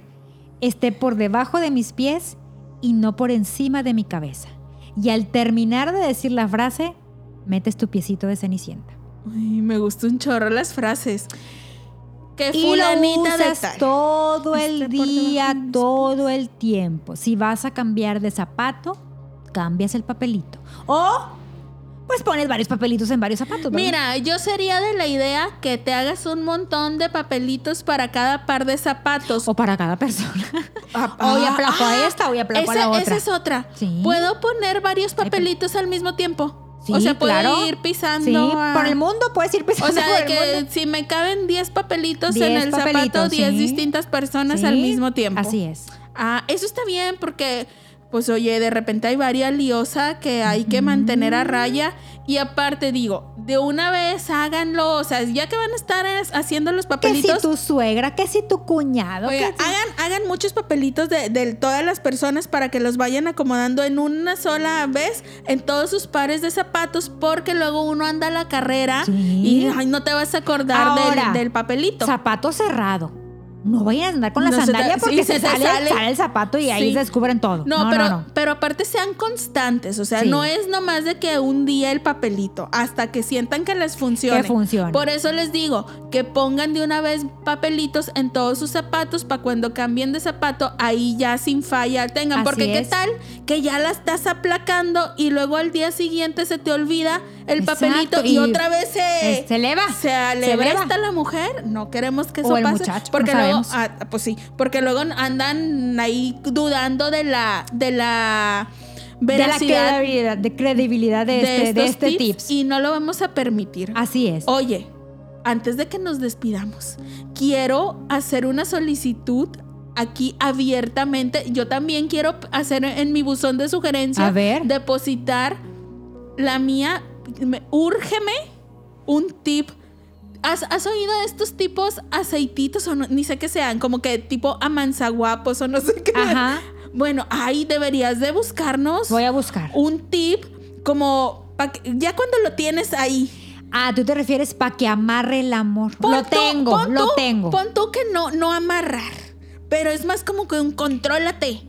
esté por debajo de mis pies y no por encima de mi cabeza. Y al terminar de decir la frase, metes tu piecito de cenicienta. Uy, me gusta un chorro las frases. Que Y lo fulanita de usas tal. todo el día, todo el tiempo. Si vas a cambiar de zapato, cambias el papelito. O, pues pones varios papelitos en varios zapatos. ¿verdad? Mira, yo sería de la idea que te hagas un montón de papelitos para cada par de zapatos. O para cada persona. Ah, <laughs> Hoy ah, aplaco ah, a esta, hoy aplaco a esa, la otra. Esa es otra. Sí. Puedo poner varios papelitos al mismo tiempo. Sí, o sea, puedo claro. ir pisando. Sí, a- por el mundo puedes ir pisando O sea, <laughs> por de el que mundo. si me caben 10 papelitos en 10 el zapato, papelitos, 10 sí. distintas personas Sí, al mismo tiempo. Así es. Ah, eso está bien porque, pues oye, de repente hay varias liosa que hay que mantener a raya. Y aparte digo, de una vez háganlo, o sea, ya que van a estar es- haciendo los Que papelitos. si tu suegra, que si tu cuñado. Que si- hagan, hagan muchos papelitos de, de todas las personas para que los vayan acomodando en una sola vez en todos sus pares de zapatos, porque luego uno anda a la carrera Sí. y ay, no te vas a acordar del, papelito. Zapato cerrado. No vayan a andar con la No se sandalia sí, porque se se, sale, sale. sale el zapato y ahí se descubren todo. No, pero, no. pero aparte sean constantes, o sea, Sí. no es nomás de que un día el papelito, hasta que sientan que les funcione. Que funcione. Por eso les digo que pongan de una vez papelitos en todos sus zapatos para cuando cambien de zapato, ahí ya sin falla tengan. Así Porque qué tal que ya la estás aplacando y luego al día siguiente se te olvida el Exacto, papelito y, y otra vez se, se eleva. se alebresta eleva. la mujer. No queremos que eso O el pase. muchacho, porque no sabemos. ah, pues sí, porque luego andan ahí dudando de la, de la de la veracidad credibilidad de, credibilidad de, de, este, de este tips, tips. y no lo vamos a permitir. Así es. Oye, antes de que nos despidamos, quiero hacer una solicitud aquí abiertamente. Yo también quiero hacer en mi buzón de sugerencias A ver. depositar la mía. Me, úrgeme un tip. ¿Has, has oído de estos tipos aceititos o no? ni sé qué sean, como que tipo amanzaguapos o no sé qué? Ajá. Bueno, ahí deberías de buscarnos Voy a buscar. un tip como ya cuando lo tienes ahí. Ah, tú te refieres para que amarre el amor. pon lo tú- tengo, pon lo tú- tengo. Pon tú que no, no amarrar, pero es más como que un contrólate.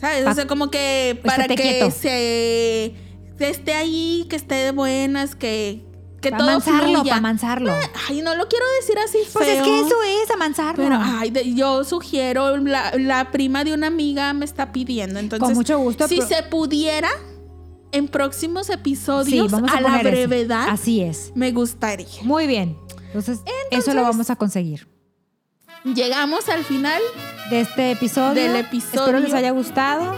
¿Sabes? Pa- o sea, como que para que quieto. se esté ahí, que esté de buenas, que, que Para todo amansarlo, fluya. amansarlo. Ay, no lo quiero decir así feo. Pues es que eso es amansarlo. Pero, ay, de- yo sugiero, la, la prima de una amiga me está pidiendo. Entonces, Con mucho gusto, Si se pudiera, en próximos episodios, sí, vamos a, a, la brevedad, Así es. me gustaría. Muy bien. Entonces, eso Entonces- lo vamos a conseguir. Llegamos al final. De este episodio. Del episodio. Espero les haya gustado.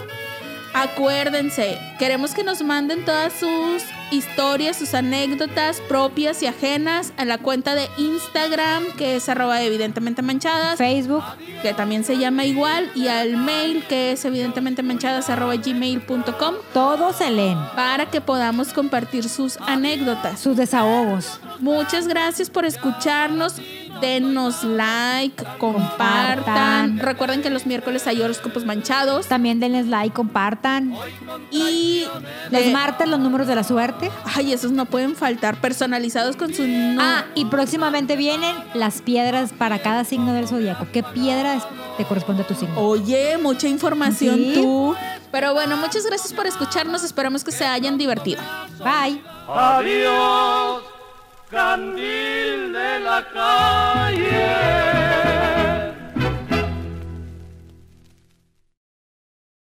Acuérdense, queremos que nos manden todas sus historias, sus anécdotas propias y ajenas a la cuenta de Instagram, que es arroba evidentemente manchadas, Facebook. que también se llama igual, y al mail, que es evidentemente manchadas arroba gmail.com, Todos se leen. para que podamos compartir sus anécdotas. Sus desahogos. Muchas gracias por escucharnos. Denos like, compartan. Compartan. Recuerden que los miércoles hay horóscopos manchados. También denles like, compartan. Y Los eh, martes, los números de la suerte. Ay, esos no pueden faltar. Personalizados con su nu- Ah, y próximamente vienen las piedras para cada signo del zodiaco. ¿Qué piedra te corresponde a tu signo? Oye, mucha información Sí. tú. Pero bueno, muchas gracias por escucharnos. Esperamos que se hayan divertido. Bye. Adiós, candil de la calle.